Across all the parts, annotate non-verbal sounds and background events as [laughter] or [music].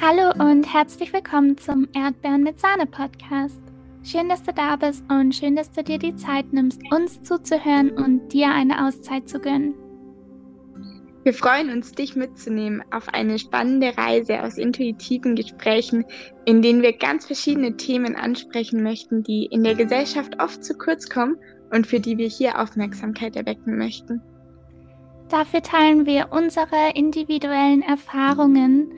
Hallo und herzlich willkommen zum Erdbeeren mit Sahne Podcast. Schön, dass du da bist und schön, dass du dir die Zeit nimmst, uns zuzuhören und dir eine Auszeit zu gönnen. Wir freuen uns, dich mitzunehmen auf eine spannende Reise aus intuitiven Gesprächen, in denen wir ganz verschiedene Themen ansprechen möchten, die in der Gesellschaft oft zu kurz kommen und für die wir hier Aufmerksamkeit erwecken möchten. Dafür teilen wir unsere individuellen Erfahrungen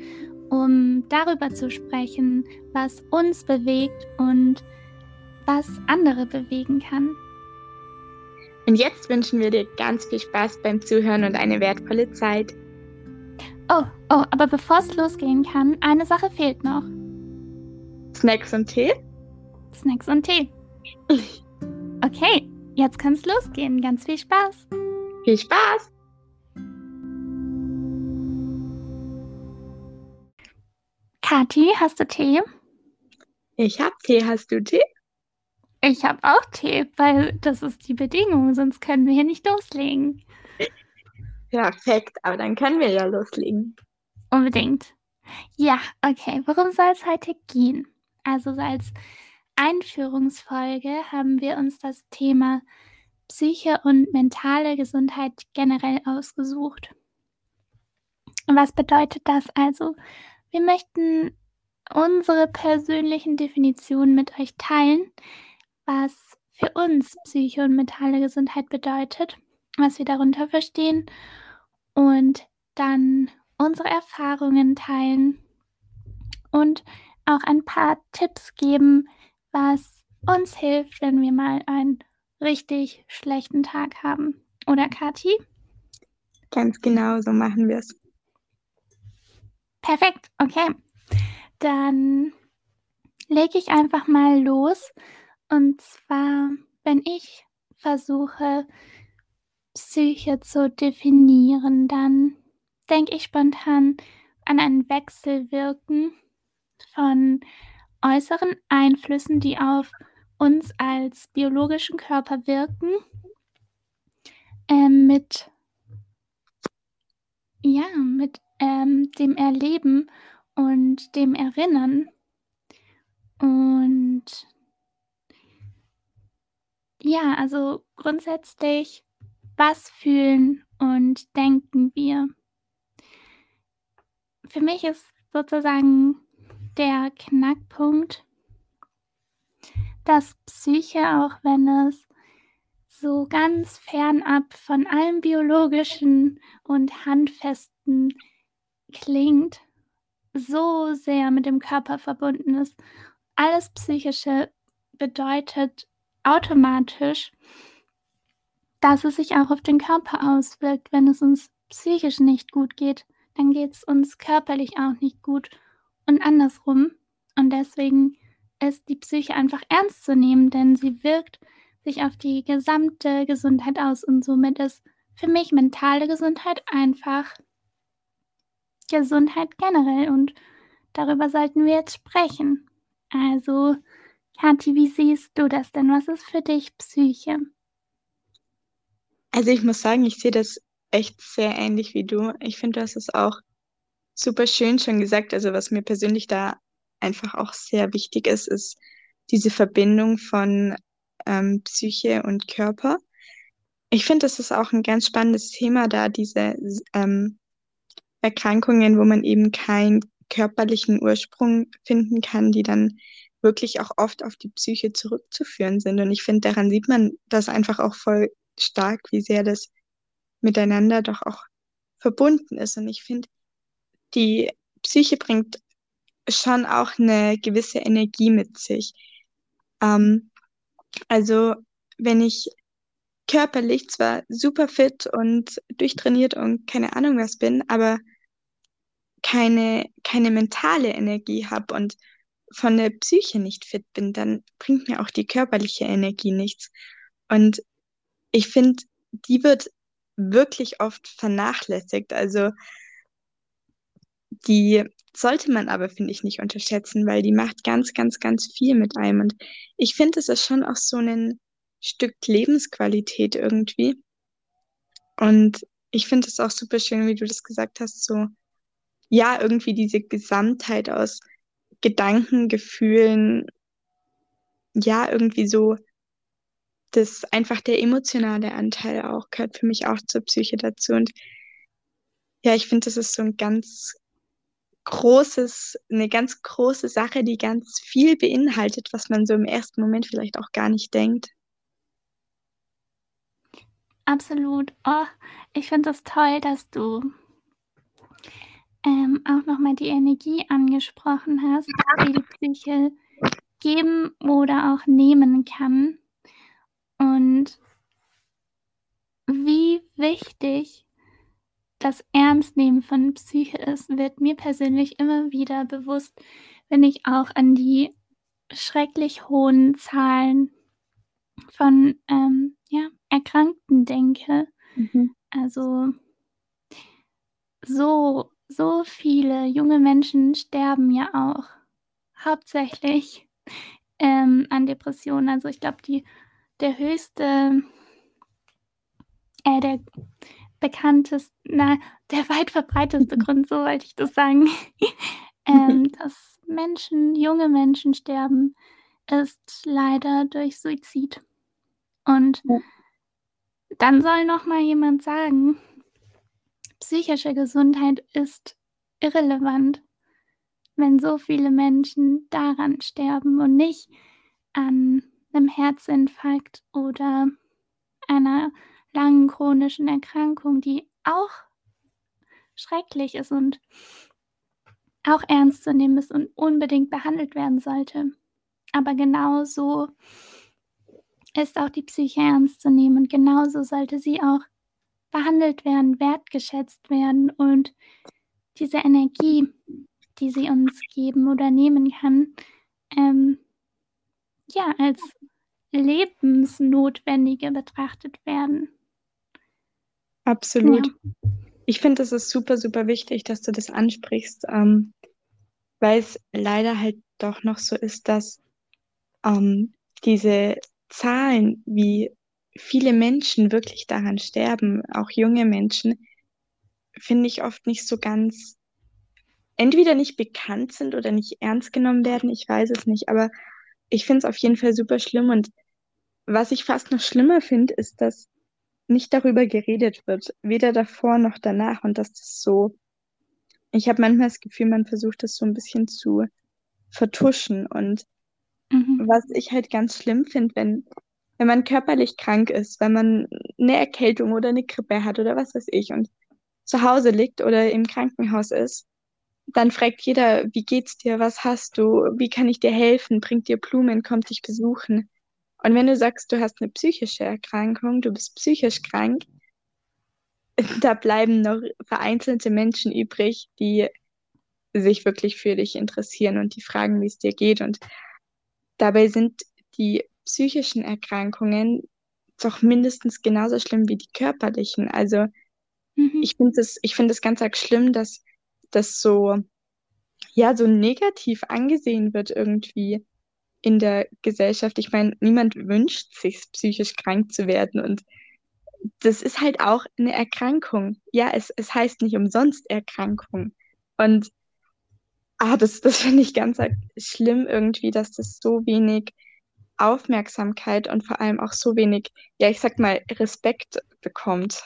um darüber zu sprechen, was uns bewegt und was andere bewegen kann. Und jetzt wünschen wir dir ganz viel Spaß beim Zuhören und eine wertvolle Zeit. Oh, oh, aber bevor es losgehen kann, eine Sache fehlt noch. Snacks und Tee? Snacks und Tee. [laughs] Okay, jetzt kann es losgehen. Ganz viel Spaß. Viel Spaß! Kathi, hast du Tee? Ich hab Tee. Hast du Tee? Ich habe auch Tee, weil das ist die Bedingung, sonst können wir hier nicht loslegen. [laughs] Perfekt, aber dann können wir ja loslegen. Unbedingt. Ja, okay. Worum soll es heute gehen? Also so als Einführungsfolge haben wir uns das Thema Psyche und mentale Gesundheit generell ausgesucht. Was bedeutet das also? Wir möchten unsere persönlichen Definitionen mit euch teilen, was für uns Psyche und mentale Gesundheit bedeutet, was wir darunter verstehen und dann unsere Erfahrungen teilen und auch ein paar Tipps geben, was uns hilft, wenn wir mal einen richtig schlechten Tag haben. Oder Kathi? Ganz genau, so machen wir es. Perfekt, okay. Dann lege ich einfach mal los. Und zwar, wenn ich versuche, Psyche zu definieren, dann denke ich spontan an ein Wechselwirken von äußeren Einflüssen, die auf uns als biologischen Körper wirken, äh, mit ja, mit ähm, dem Erleben und dem Erinnern. Und ja, also grundsätzlich, was fühlen und denken wir? Für mich ist sozusagen der Knackpunkt, dass Psyche, auch wenn es so ganz fernab von allem biologischen und handfesten klingt, so sehr mit dem Körper verbunden ist. Alles Psychische bedeutet automatisch, dass es sich auch auf den Körper auswirkt. Wenn es uns psychisch nicht gut geht, dann geht es uns körperlich auch nicht gut und andersrum. Und deswegen ist die Psyche einfach ernst zu nehmen, denn sie wirkt sich auf die gesamte Gesundheit aus und somit ist für mich mentale Gesundheit einfach Gesundheit generell und darüber sollten wir jetzt sprechen. Also, Kathi, wie siehst du das denn? Was ist für dich Psyche? Also ich muss sagen, ich sehe das echt sehr ähnlich wie du. Ich finde, du hast es auch super schön schon gesagt. Also was mir persönlich da einfach auch sehr wichtig ist, ist diese Verbindung von ähm, Psyche und Körper. Ich finde, das ist auch ein ganz spannendes Thema, da diese ähm, Erkrankungen, wo man eben keinen körperlichen Ursprung finden kann, die dann wirklich auch oft auf die Psyche zurückzuführen sind. Und ich finde, daran sieht man das einfach auch voll stark, wie sehr das miteinander doch auch verbunden ist. Und ich finde, die Psyche bringt schon auch eine gewisse Energie mit sich. Ähm, also wenn ich körperlich zwar super fit und durchtrainiert und keine Ahnung was bin, aber keine, keine mentale Energie habe und von der Psyche nicht fit bin, dann bringt mir auch die körperliche Energie nichts. Und ich finde, die wird wirklich oft vernachlässigt. Also die sollte man aber, finde ich, nicht unterschätzen, weil die macht ganz, ganz, ganz viel mit einem. Und ich finde, es ist schon auch so ein Stück Lebensqualität irgendwie. Und ich finde es auch super schön, wie du das gesagt hast, so ja, irgendwie diese Gesamtheit aus Gedanken, Gefühlen, ja, irgendwie so, das einfach der emotionale Anteil auch gehört für mich auch zur Psyche dazu. Und ja, ich finde, das ist so ein ganz großes, eine ganz große Sache, die ganz viel beinhaltet, was man so im ersten Moment vielleicht auch gar nicht denkt. Absolut. Oh, ich finde es das toll, dass du ähm, auch nochmal die Energie angesprochen hast, die die Psyche geben oder auch nehmen kann. Und wie wichtig das Ernstnehmen von Psyche ist, wird mir persönlich immer wieder bewusst, wenn ich auch an die schrecklich hohen Zahlen von ähm, ja, Erkrankten denke. Mhm. Also so, so viele junge Menschen sterben ja auch hauptsächlich ähm, an Depressionen. Also ich glaube, der höchste, äh, der bekannteste, na, der weit verbreiteste [laughs] Grund, so wollte ich das sagen, [laughs] ähm, [laughs] dass Menschen, junge Menschen sterben, ist leider durch Suizid. Und ja. dann soll noch mal jemand sagen, psychische Gesundheit ist irrelevant, wenn so viele Menschen daran sterben und nicht an einem Herzinfarkt oder einer langen chronischen Erkrankung, die auch schrecklich ist und auch ernst zu nehmen ist und unbedingt behandelt werden sollte. Aber genauso ist auch die Psyche ernst zu nehmen und genauso sollte sie auch behandelt werden, wertgeschätzt werden und diese Energie, die sie uns geben oder nehmen kann, ähm, ja, als lebensnotwendige betrachtet werden. Absolut. Ja. Ich finde, das ist super, super wichtig, dass du das ansprichst, ähm, weil es leider halt doch noch so ist, dass ähm, diese Zahlen, wie viele Menschen wirklich daran sterben, auch junge Menschen, finde ich oft nicht so ganz, entweder nicht bekannt sind oder nicht ernst genommen werden, ich weiß es nicht, aber ich finde es auf jeden Fall super schlimm und was ich fast noch schlimmer finde, ist, dass nicht darüber geredet wird, weder davor noch danach und dass das so, ich habe manchmal das Gefühl, man versucht das so ein bisschen zu vertuschen und mhm. was ich halt ganz schlimm finde, wenn wenn man körperlich krank ist, wenn man eine Erkältung oder eine Grippe hat oder was weiß ich und zu Hause liegt oder im Krankenhaus ist, dann fragt jeder, wie geht's dir, was hast du, wie kann ich dir helfen, bringt dir Blumen, kommt dich besuchen. Und wenn du sagst, du hast eine psychische Erkrankung, du bist psychisch krank, [laughs] da bleiben noch vereinzelte Menschen übrig, die sich wirklich für dich interessieren und die fragen, wie es dir geht. Und dabei sind die psychischen Erkrankungen doch mindestens genauso schlimm wie die körperlichen. Also mhm. ich finde es ich finde ganz arg schlimm, dass das so ja so negativ angesehen wird irgendwie in der Gesellschaft. Ich meine, niemand wünscht sich psychisch krank zu werden und das ist halt auch eine Erkrankung. Ja, es, es heißt nicht umsonst Erkrankung. Und ah, das, das finde ich ganz schlimm irgendwie, dass das so wenig Aufmerksamkeit und vor allem auch so wenig, ja, ich sag mal, Respekt bekommt.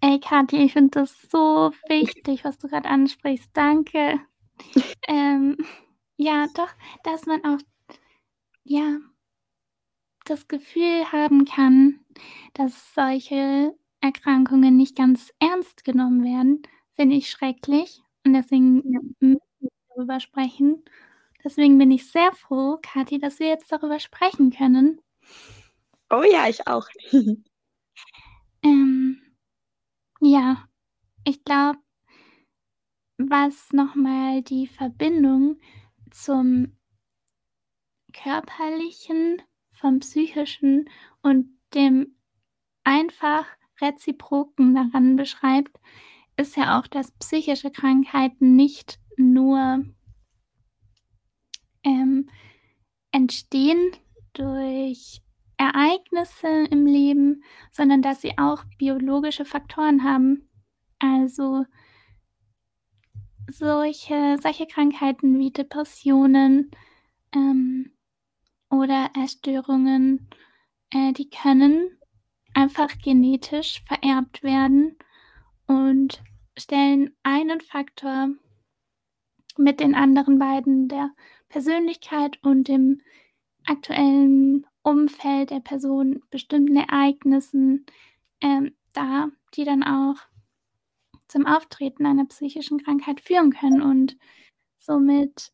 Ey, Kathi, ich finde das so wichtig, was du gerade ansprichst. Danke. [laughs] ähm, ja, doch, dass man auch, ja, das Gefühl haben kann, dass solche Erkrankungen nicht ganz ernst genommen werden, finde ich schrecklich. Und deswegen müssen wir darüber sprechen. Deswegen bin ich sehr froh, Kathi, dass wir jetzt darüber sprechen können. Oh ja, ich auch. [laughs] ähm, ja, ich glaube, was nochmal die Verbindung zum körperlichen, vom psychischen und dem einfach reziproken daran beschreibt, ist ja auch, dass psychische Krankheiten nicht nur ähm, entstehen durch Ereignisse im Leben, sondern dass sie auch biologische Faktoren haben. Also solche, solche Krankheiten wie Depressionen ähm, oder Essstörungen, äh, die können einfach genetisch vererbt werden und stellen einen Faktor mit den anderen beiden, der Persönlichkeit und dem aktuellen Umfeld der Person, bestimmten Ereignissen ähm, dar, die dann auch zum Auftreten einer psychischen Krankheit führen können. Und somit,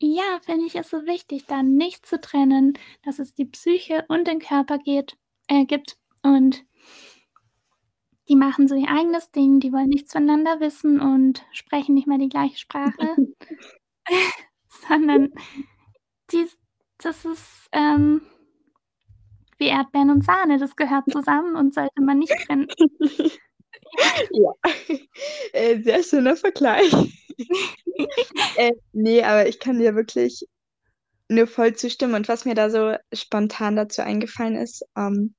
ja, finde ich es so wichtig, da nicht zu trennen, dass es die Psyche und den Körper geht, äh, gibt und die machen so ihr eigenes Ding, die wollen nichts voneinander wissen und sprechen nicht mehr die gleiche Sprache, [laughs] sondern die, das ist ähm, wie Erdbeeren und Sahne, das gehört zusammen und sollte man nicht trennen. [laughs] ja, äh, sehr schöner Vergleich. [laughs] äh, nee, aber ich kann dir wirklich nur voll zustimmen. Und was mir da so spontan dazu eingefallen ist, ähm,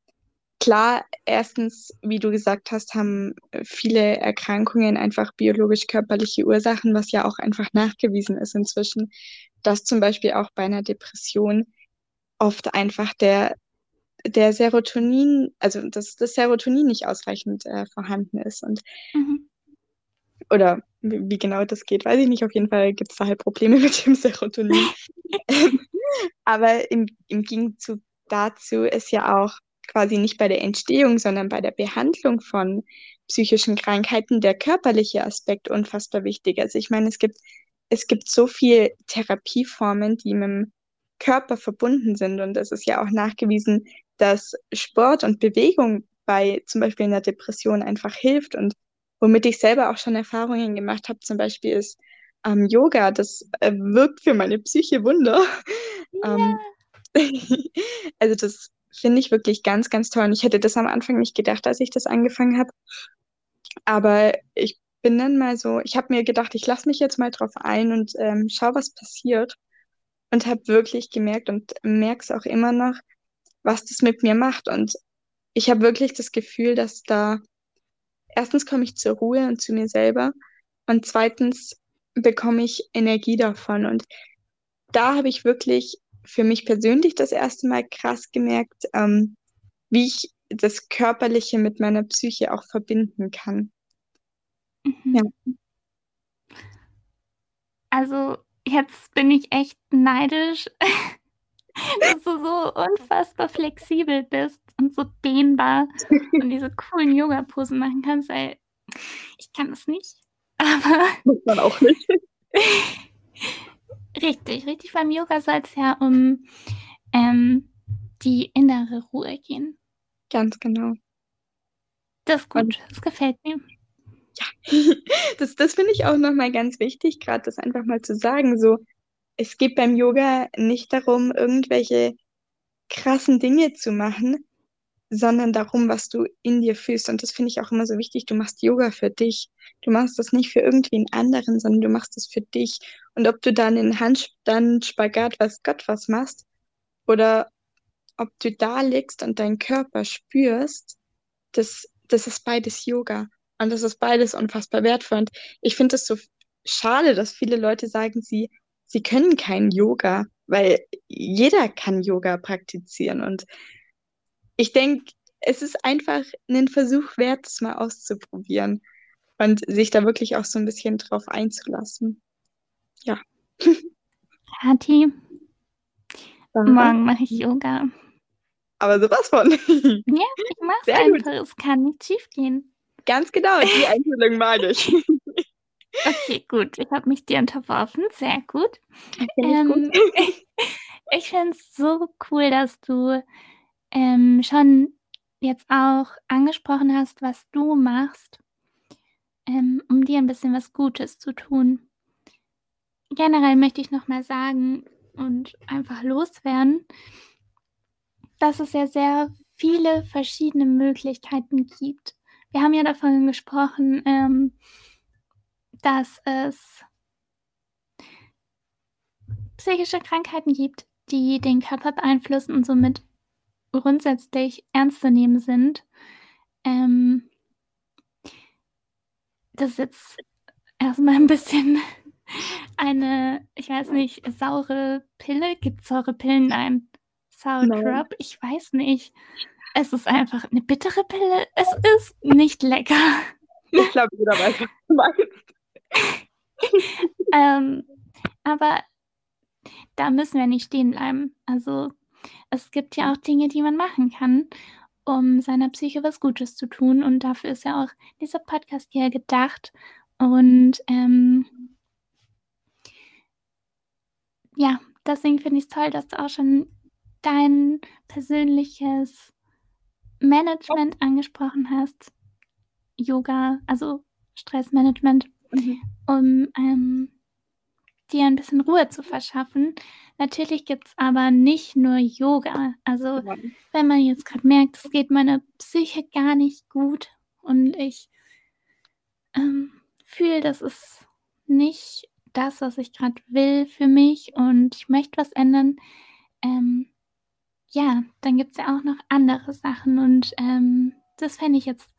Klar, erstens, wie du gesagt hast, haben viele Erkrankungen einfach biologisch-körperliche Ursachen, was ja auch einfach nachgewiesen ist inzwischen, dass zum Beispiel auch bei einer Depression oft einfach der, der Serotonin, also dass das Serotonin nicht ausreichend äh, vorhanden ist. Und mhm. oder wie, wie, genau das geht, weiß ich nicht. Auf jeden Fall gibt es da halt Probleme [laughs] mit dem Serotonin. [laughs] Aber im, im Gegenzug dazu ist ja auch quasi nicht bei der Entstehung, sondern bei der Behandlung von psychischen Krankheiten der körperliche Aspekt unfassbar wichtig. Also ich meine, es gibt, es gibt so viele Therapieformen, die mit dem Körper verbunden sind. Und es ist ja auch nachgewiesen, dass Sport und Bewegung bei zum Beispiel einer Depression einfach hilft. Und womit ich selber auch schon Erfahrungen gemacht habe, zum Beispiel ist ähm, Yoga, das äh, wirkt für meine Psyche Wunder. Ja. Ähm, [laughs] also das finde ich wirklich ganz, ganz toll. Und ich hätte das am Anfang nicht gedacht, als ich das angefangen habe. Aber ich bin dann mal so, ich habe mir gedacht, ich lasse mich jetzt mal drauf ein und ähm, schau, was passiert. Und habe wirklich gemerkt und merke es auch immer noch, was das mit mir macht. Und ich habe wirklich das Gefühl, dass da erstens komme ich zur Ruhe und zu mir selber und zweitens bekomme ich Energie davon. Und da habe ich wirklich für mich persönlich das erste Mal krass gemerkt, ähm, wie ich das Körperliche mit meiner Psyche auch verbinden kann. Mhm. Ja. Also jetzt bin ich echt neidisch, [laughs] dass du so unfassbar flexibel bist und so dehnbar und diese coolen Yoga-Posen machen kannst. Ey, ich kann das nicht. Aber muss man auch nicht. [laughs] Richtig, richtig. Beim Yoga soll es ja um ähm, die innere Ruhe gehen. Ganz genau. Das ist gut, das gefällt mir. Ja, [laughs] das, das finde ich auch nochmal ganz wichtig, gerade das einfach mal zu sagen. So, es geht beim Yoga nicht darum, irgendwelche krassen Dinge zu machen, sondern darum, was du in dir fühlst. Und das finde ich auch immer so wichtig. Du machst Yoga für dich. Du machst das nicht für irgendwen anderen, sondern du machst es für dich. Und ob du dann in Handstand, Spagat, was Gott was machst, oder ob du da liegst und deinen Körper spürst, das, das ist beides Yoga. Und das ist beides unfassbar wertvoll. Und ich finde es so schade, dass viele Leute sagen, sie, sie können kein Yoga, weil jeder kann Yoga praktizieren. Und ich denke, es ist einfach einen Versuch wert, es mal auszuprobieren und sich da wirklich auch so ein bisschen drauf einzulassen. Ja. [laughs] Hati, morgen mache ich Yoga. Aber sowas von. [laughs] Ja, ich mache es einfach. Gut. Es kann nicht schief gehen. Ganz genau, die Einstellung mag ich. Okay, gut. Ich habe mich dir unterworfen. Sehr gut. Ähm, gut. [laughs] ich finde es so cool, dass du ähm, schon jetzt auch angesprochen hast, was du machst, ähm, um dir ein bisschen was Gutes zu tun. Generell möchte ich nochmal sagen und einfach loswerden, dass es ja sehr viele verschiedene Möglichkeiten gibt. Wir haben ja davon gesprochen, ähm, dass es psychische Krankheiten gibt, die den Körper beeinflussen und somit grundsätzlich ernst zu nehmen sind. Ähm, das ist jetzt erstmal ein bisschen [laughs] eine, ich weiß nicht, saure Pille. Gibt es saure Pillen? Nein. Sour. Drop? Ich weiß nicht. Es ist einfach eine bittere Pille. Es ist nicht lecker. [laughs] Ich glaube, jeder weiß, was du meinst. [laughs] ähm, aber da müssen wir nicht stehen bleiben. Also es gibt ja auch Dinge, die man machen kann, um seiner Psyche was Gutes zu tun. Und dafür ist ja auch dieser Podcast hier gedacht. Und ähm, ja, deswegen finde ich es toll, dass du auch schon dein persönliches Management angesprochen hast. Yoga, also Stressmanagement, Mhm. um ähm, dir ein bisschen Ruhe zu verschaffen. Natürlich gibt es aber nicht nur Yoga. Also wenn man jetzt gerade merkt, es geht meiner Psyche gar nicht gut und ich ähm, fühle, das ist nicht das, was ich gerade will für mich und ich möchte was ändern, ähm, ja, dann gibt es ja auch noch andere Sachen und ähm, das fände ich jetzt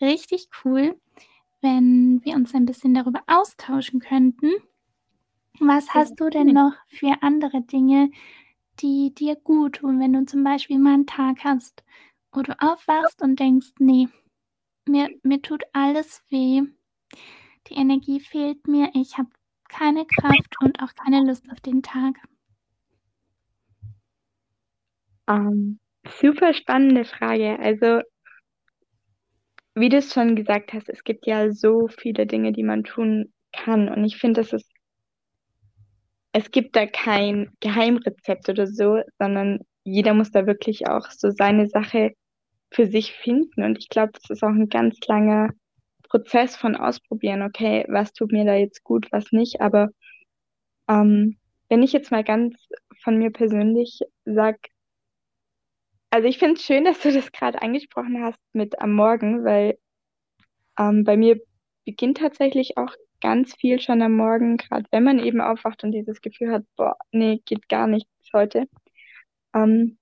richtig cool, wenn wir uns ein bisschen darüber austauschen könnten. Was hast du denn noch für andere Dinge, die dir gut tun, wenn du zum Beispiel mal einen Tag hast, wo du aufwachst und denkst, nee, mir, mir tut alles weh, die Energie fehlt mir, ich habe keine Kraft und auch keine Lust auf den Tag. Ähm, super spannende Frage. Also, wie du es schon gesagt hast, es gibt ja so viele Dinge, die man tun kann. Und ich finde, es ist, es gibt da kein Geheimrezept oder so, sondern jeder muss da wirklich auch so seine Sache für sich finden. Und ich glaube, das ist auch ein ganz langer Prozess von Ausprobieren. Okay, was tut mir da jetzt gut, was nicht. Aber ähm, wenn ich jetzt mal ganz von mir persönlich sage, also ich finde es schön, [laughs] dass du das gerade angesprochen hast mit am Morgen, weil ähm, bei mir beginnt tatsächlich auch ganz viel schon am Morgen, gerade wenn man eben aufwacht und dieses Gefühl hat, boah, nee, geht gar nichts heute. Ähm,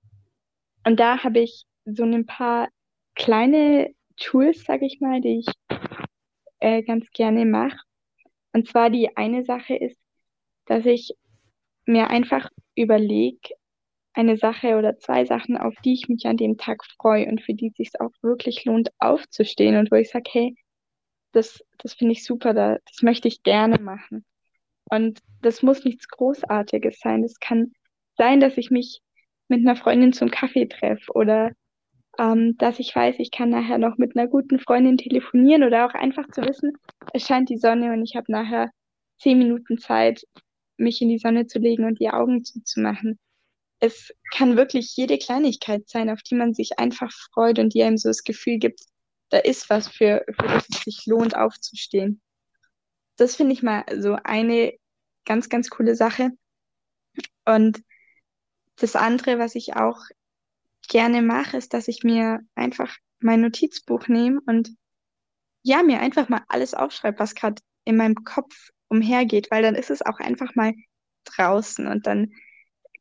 und da habe ich so ein paar kleine Tools, sage ich mal, die ich äh, ganz gerne mache. Und zwar die eine Sache ist, dass ich mir einfach überlege, eine Sache oder zwei Sachen, auf die ich mich an dem Tag freue und für die es sich auch wirklich lohnt, aufzustehen und wo ich sage, hey, das, das finde ich super, da, das möchte ich gerne machen. Und das muss nichts Großartiges sein. Es kann sein, dass ich mich mit einer Freundin zum Kaffee treffe oder ähm, dass ich weiß, ich kann nachher noch mit einer guten Freundin telefonieren oder auch einfach zu wissen, es scheint die Sonne und ich habe nachher zehn Minuten Zeit, mich in die Sonne zu legen und die Augen zuzumachen. Es kann wirklich jede Kleinigkeit sein, auf die man sich einfach freut und die einem so das Gefühl gibt, da ist was, für, für das es sich lohnt, aufzustehen. Das finde ich mal so eine ganz, ganz coole Sache. Und das andere, was ich auch gerne mache, ist, dass ich mir einfach mein Notizbuch nehme und ja, mir einfach mal alles aufschreibe, was gerade in meinem Kopf umhergeht, weil dann ist es auch einfach mal draußen und dann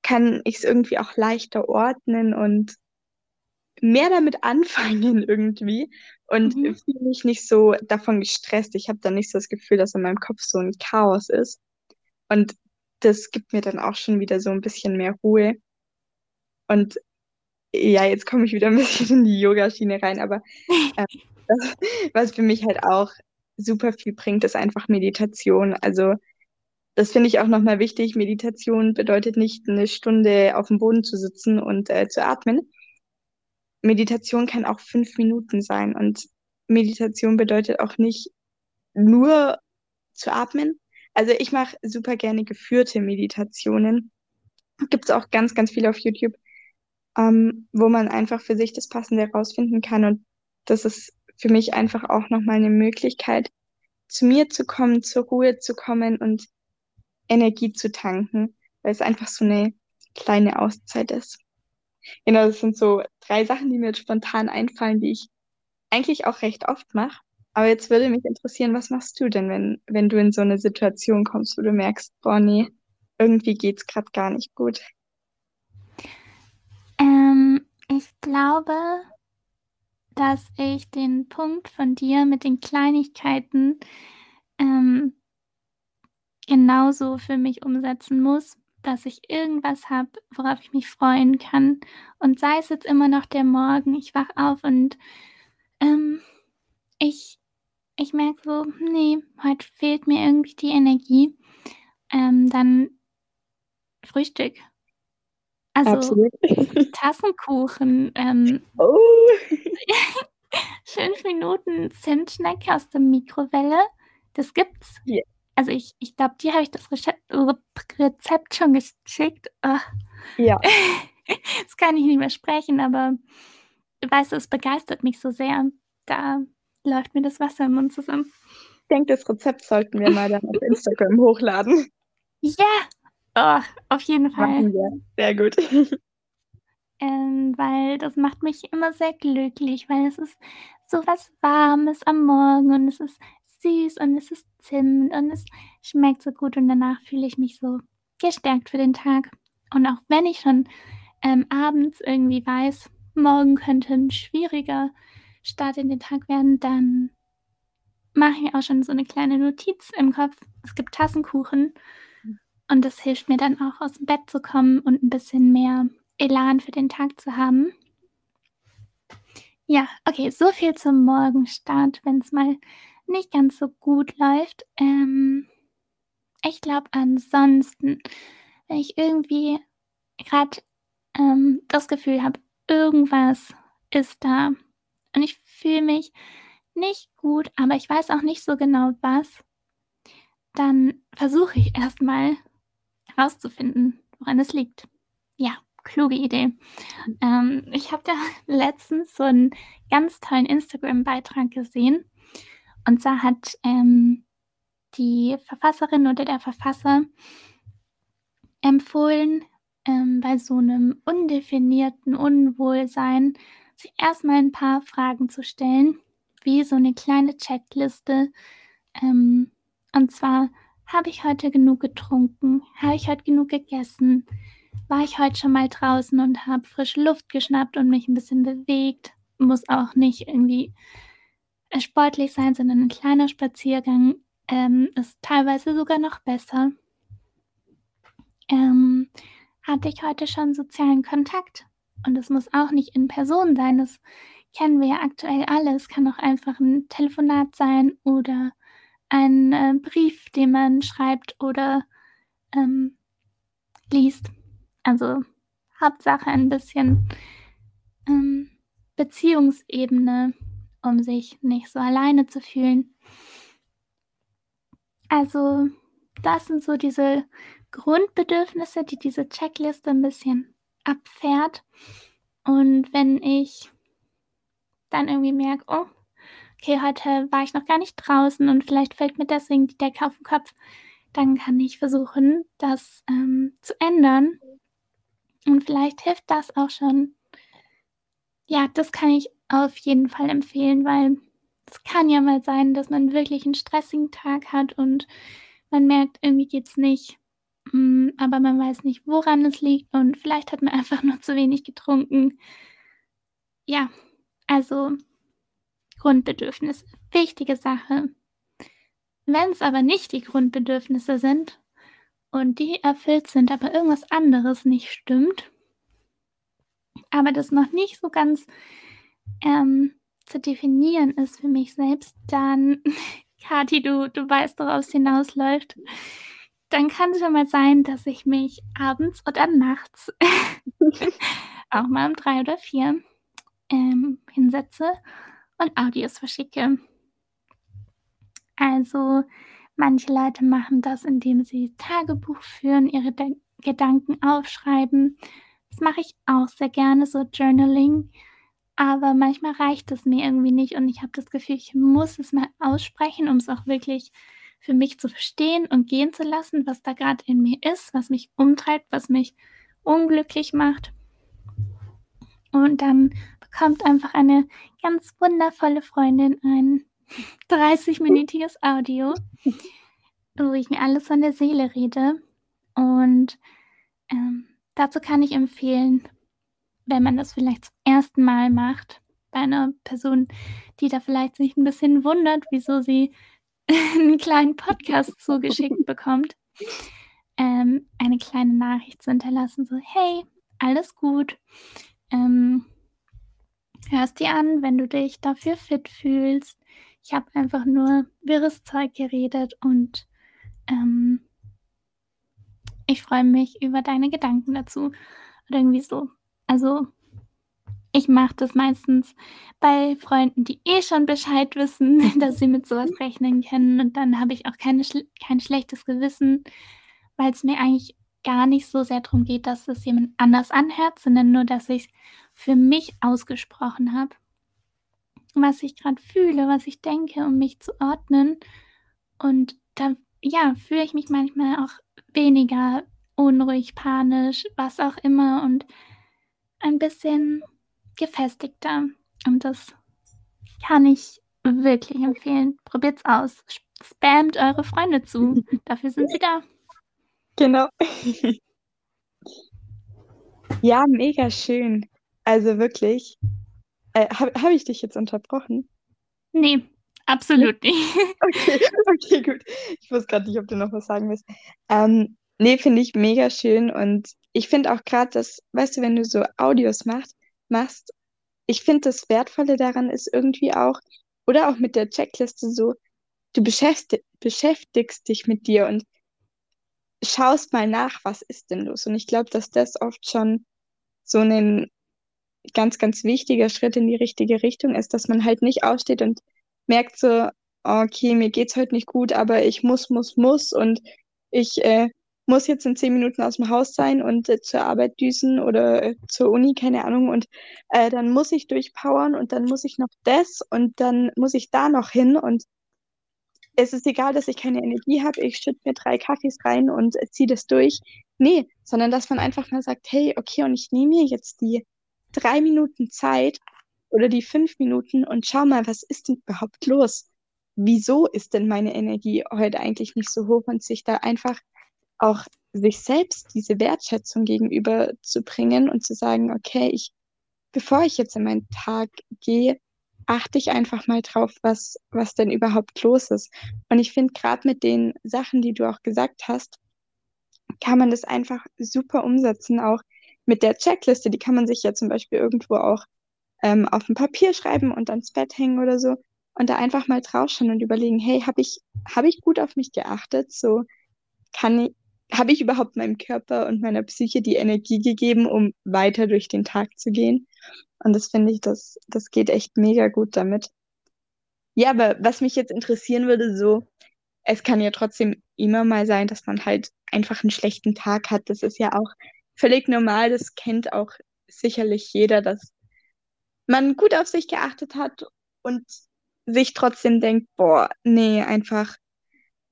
kann ich es irgendwie auch leichter ordnen und mehr damit anfangen [laughs] irgendwie und Mhm. fühle mich nicht so davon gestresst. Ich habe dann nicht so das Gefühl, dass in meinem Kopf so ein Chaos ist. Und das gibt mir dann auch schon wieder so ein bisschen mehr Ruhe. Und ja, jetzt komme ich wieder ein bisschen in die Yoga-Schiene rein, aber [laughs] ähm, das, was für mich halt auch super viel bringt, ist einfach Meditation. Also das finde ich auch nochmal wichtig. Meditation bedeutet nicht, eine Stunde auf dem Boden zu sitzen und äh, zu atmen. Meditation kann auch fünf Minuten sein und Meditation bedeutet auch nicht nur zu atmen. Also ich mache super gerne geführte Meditationen. Gibt es auch ganz, ganz viel auf YouTube, ähm, wo man einfach für sich das Passende herausfinden kann. Und das ist für mich einfach auch nochmal eine Möglichkeit, zu mir zu kommen, zur Ruhe zu kommen und Energie zu tanken, weil es einfach so eine kleine Auszeit ist. Genau, das sind so drei Sachen, die mir jetzt spontan einfallen, die ich eigentlich auch recht oft mache. Aber jetzt würde mich interessieren, was machst du denn, wenn, wenn du in so eine Situation kommst, wo du merkst, boah, nee, irgendwie geht's gerade gar nicht gut. Ähm, ich glaube, dass ich den Punkt von dir mit den Kleinigkeiten ähm, genauso für mich umsetzen muss, dass ich irgendwas habe, worauf ich mich freuen kann. Und sei es jetzt immer noch der Morgen, ich wach auf und ähm, ich, ich merke so, nee, heute fehlt mir irgendwie die Energie. Ähm, dann Frühstück. Also Absolut. [laughs] Tassenkuchen, ähm, Oh. [laughs] fünf Minuten Zimtschnecke aus der Mikrowelle. Das gibt's. Ja. Also ich, ich glaube, dir habe ich das Rezept, Rezept schon geschickt. Ugh. Ja. [laughs] Das kann ich nicht mehr sprechen, aber weißt du, es begeistert mich so sehr. Da läuft mir das Wasser im Mund zusammen. Ich denke, das Rezept sollten wir mal dann auf Instagram [laughs] hochladen. Ja, oh, auf jeden Fall. Machen wir. Sehr gut. [laughs] Ähm, weil das macht mich immer sehr glücklich, weil es ist so was Warmes am Morgen und es ist süß und es ist Zimt und es schmeckt so gut und danach fühle ich mich so gestärkt für den Tag. Und auch wenn ich schon ähm, abends irgendwie weiß, morgen könnte ein schwieriger Start in den Tag werden, dann mache ich auch schon so eine kleine Notiz im Kopf. Es gibt Tassenkuchen und das hilft mir dann auch aus dem Bett zu kommen und ein bisschen mehr Elan für den Tag zu haben. Ja, okay, so viel zum Morgenstart, wenn es mal nicht ganz so gut läuft. Ähm, ich glaube, ansonsten, wenn ich irgendwie gerade ähm, das Gefühl habe, irgendwas ist da und ich fühle mich nicht gut, aber ich weiß auch nicht so genau was, dann versuche ich erstmal herauszufinden, woran es liegt. Ja, kluge Idee. Ähm, ich habe da [laughs] letztens so einen ganz tollen Instagram-Beitrag gesehen. Und zwar hat ähm, die Verfasserin oder der Verfasser empfohlen, ähm, bei so einem undefinierten Unwohlsein sich erstmal ein paar Fragen zu stellen, wie so eine kleine Checkliste. Ähm, und zwar, habe ich heute genug getrunken? Habe ich heute genug gegessen? War ich heute schon mal draußen und habe frische Luft geschnappt und mich ein bisschen bewegt? Muss auch nicht irgendwie sportlich sein, sondern ein kleiner Spaziergang ähm, ist teilweise sogar noch besser. Ähm, hatte ich heute schon sozialen Kontakt? Und es muss auch nicht in Person sein, das kennen wir ja aktuell alle. Es kann auch einfach ein Telefonat sein oder ein äh, Brief, den man schreibt oder ähm, liest. Also Hauptsache ein bisschen ähm, Beziehungsebene, um sich nicht so alleine zu fühlen. Also das sind so diese Grundbedürfnisse, die diese Checkliste ein bisschen abfährt. Und wenn ich dann irgendwie merke, oh, okay, heute war ich noch gar nicht draußen und vielleicht fällt mir deswegen die Decke auf den Kopf, dann kann ich versuchen, das ähm, zu ändern. Und vielleicht hilft das auch schon. Ja, das kann ich auf jeden Fall empfehlen, weil es kann ja mal sein, dass man wirklich einen stressigen Tag hat und man merkt, irgendwie geht es nicht. Mm, aber man weiß nicht, woran es liegt und vielleicht hat man einfach [laughs] nur zu wenig getrunken. Ja, also Grundbedürfnisse, wichtige Sache. Wenn es aber nicht die Grundbedürfnisse sind und die erfüllt sind, aber irgendwas anderes nicht stimmt, aber das noch nicht so ganz ähm, zu definieren ist für mich selbst, dann, [laughs] Kathi, du, du weißt, worauf es hinausläuft, dann kann es schon mal sein, dass ich mich abends oder nachts [laughs] auch mal um drei oder vier ähm, hinsetze und Audios verschicke. Also manche Leute machen das, indem sie Tagebuch führen, ihre De Gedanken aufschreiben. Das mache ich auch sehr gerne, so Journaling. Aber manchmal reicht es mir irgendwie nicht und ich habe das Gefühl, ich muss es mal aussprechen, um es auch wirklich für mich zu verstehen und gehen zu lassen, was da gerade in mir ist, was mich umtreibt, was mich unglücklich macht. Und dann bekommt einfach eine ganz wundervolle Freundin ein [laughs] 30-minütiges Audio, wo ich mir alles von der Seele rede. Und ähm, dazu kann ich empfehlen, wenn man das vielleicht zum ersten Mal macht, bei einer Person, die da vielleicht sich ein bisschen wundert, wieso sie [laughs] einen kleinen Podcast [laughs] zugeschickt bekommt, ähm, eine kleine Nachricht zu hinterlassen, so, hey, alles gut. Ähm, hörst dir an, wenn du dich dafür fit fühlst. Ich habe einfach nur wirres Zeug geredet und ähm, ich freue mich über deine Gedanken dazu. Oder irgendwie so. Also, ich mache das meistens bei Freunden, die eh schon Bescheid wissen, [laughs] dass sie mit sowas rechnen können. Und dann habe ich auch keine, kein schlechtes Gewissen, weil es mir eigentlich gar nicht so sehr darum geht, dass es jemand anders anhört, sondern nur, dass ich es für mich ausgesprochen habe, was ich gerade fühle, was ich denke, um mich zu ordnen. Und da, ja, fühle ich mich manchmal auch weniger unruhig, panisch, was auch immer und ein bisschen gefestigter. Und das kann ich wirklich empfehlen. Probiert's aus. Spamt eure Freunde zu. [laughs] Dafür sind sie da. Genau. [laughs] ja, mega schön. Also wirklich. Äh, Habe hab ich dich jetzt unterbrochen? Nee, absolut nicht. Okay, [laughs] okay, gut. Ich wusste gerade nicht, ob du noch was sagen willst. Ähm, nee, finde ich mega schön. Und ich finde auch gerade, dass, weißt du, wenn du so Audios macht, machst, ich finde, das Wertvolle daran ist irgendwie auch, oder auch mit der Checkliste so, du beschäftig, beschäftigst dich mit dir und schaust mal nach, was ist denn los. Und ich glaube, dass das oft schon so ein ganz, ganz wichtiger Schritt in die richtige Richtung ist, dass man halt nicht aufsteht und merkt so, okay, mir geht's heute nicht gut, aber ich muss, muss, muss und ich äh, muss jetzt in zehn Minuten aus dem Haus sein und äh, zur Arbeit düsen oder äh, zur Uni, keine Ahnung. Und äh, dann muss ich durchpowern und dann muss ich noch das und dann muss ich da noch hin. Und es ist egal, dass ich keine Energie habe, ich schütte mir drei Kaffees rein und äh, ziehe das durch. Nee, sondern dass man einfach mal sagt, hey, okay, und ich nehme mir jetzt die drei Minuten Zeit oder die fünf Minuten und schau mal, was ist denn überhaupt los? Wieso ist denn meine Energie heute eigentlich nicht so hoch und sich da einfach auch sich selbst diese Wertschätzung gegenüber zu bringen und zu sagen, okay, ich, bevor ich jetzt in meinen Tag gehe, achte ich einfach mal drauf, was, was denn überhaupt los ist. Und ich finde, gerade mit den Sachen, die du auch gesagt hast, kann man das einfach super umsetzen. Auch mit der Checkliste, die kann man sich ja zum Beispiel irgendwo auch ähm, auf ein Papier schreiben und ans Bett hängen oder so. Und da einfach mal draufschauen und überlegen, hey, habe ich, hab ich gut auf mich geachtet? So kann ich, habe ich überhaupt meinem Körper und meiner Psyche die Energie gegeben, um weiter durch den Tag zu gehen? Und das finde ich, das, das geht echt mega gut damit. Ja, aber was mich jetzt interessieren würde, so, es kann ja trotzdem immer mal sein, dass man halt einfach einen schlechten Tag hat. Das ist ja auch völlig normal. Das kennt auch sicherlich jeder, dass man gut auf sich geachtet hat und sich trotzdem denkt, boah, nee, einfach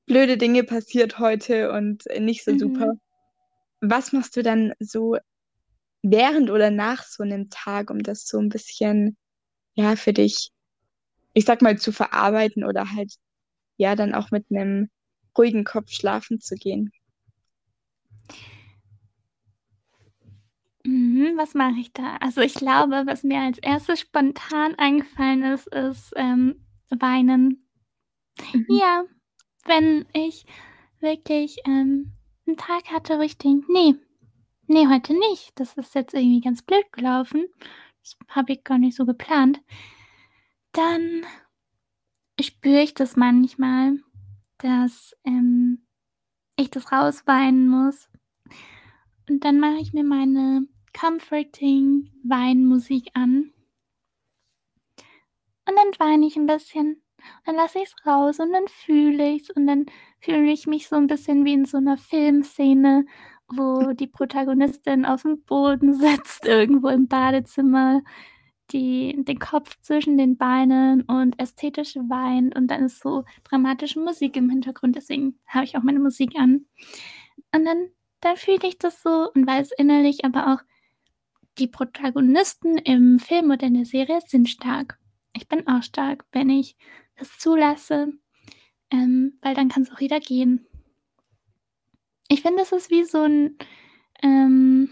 blöde Dinge passiert heute und nicht so mhm. super. Was machst du dann so während oder nach so einem Tag, um das so ein bisschen, ja, für dich, ich sag mal, zu verarbeiten oder halt, ja, dann auch mit einem ruhigen Kopf schlafen zu gehen? Mhm, was mache ich da? Also ich glaube, was mir als erstes spontan eingefallen ist, ist ähm, weinen. Mhm. Ja, wenn ich wirklich ähm, einen Tag hatte, wo ich denke, nee, nee, heute nicht. Das ist jetzt irgendwie ganz blöd gelaufen. Das habe ich gar nicht so geplant. Dann spüre ich das manchmal, dass ähm, ich das rausweinen muss. Und dann mache ich mir meine comforting Weinmusik an. Und dann weine ich ein bisschen dann lasse ich es raus und dann fühle ich es und dann fühle ich mich so ein bisschen wie in so einer Filmszene, wo [laughs] die Protagonistin auf dem Boden sitzt, irgendwo im Badezimmer, die den Kopf zwischen den Beinen und ästhetisch weint und dann ist so dramatische Musik im Hintergrund, deswegen habe ich auch meine Musik an. Und dann dann fühle ich das so und weiß innerlich aber auch, die Protagonisten im Film oder in der Serie sind stark. Ich bin auch stark, wenn ich das zulasse, ähm, weil dann kann es auch wieder gehen. Ich finde, es ist wie so ein, ähm,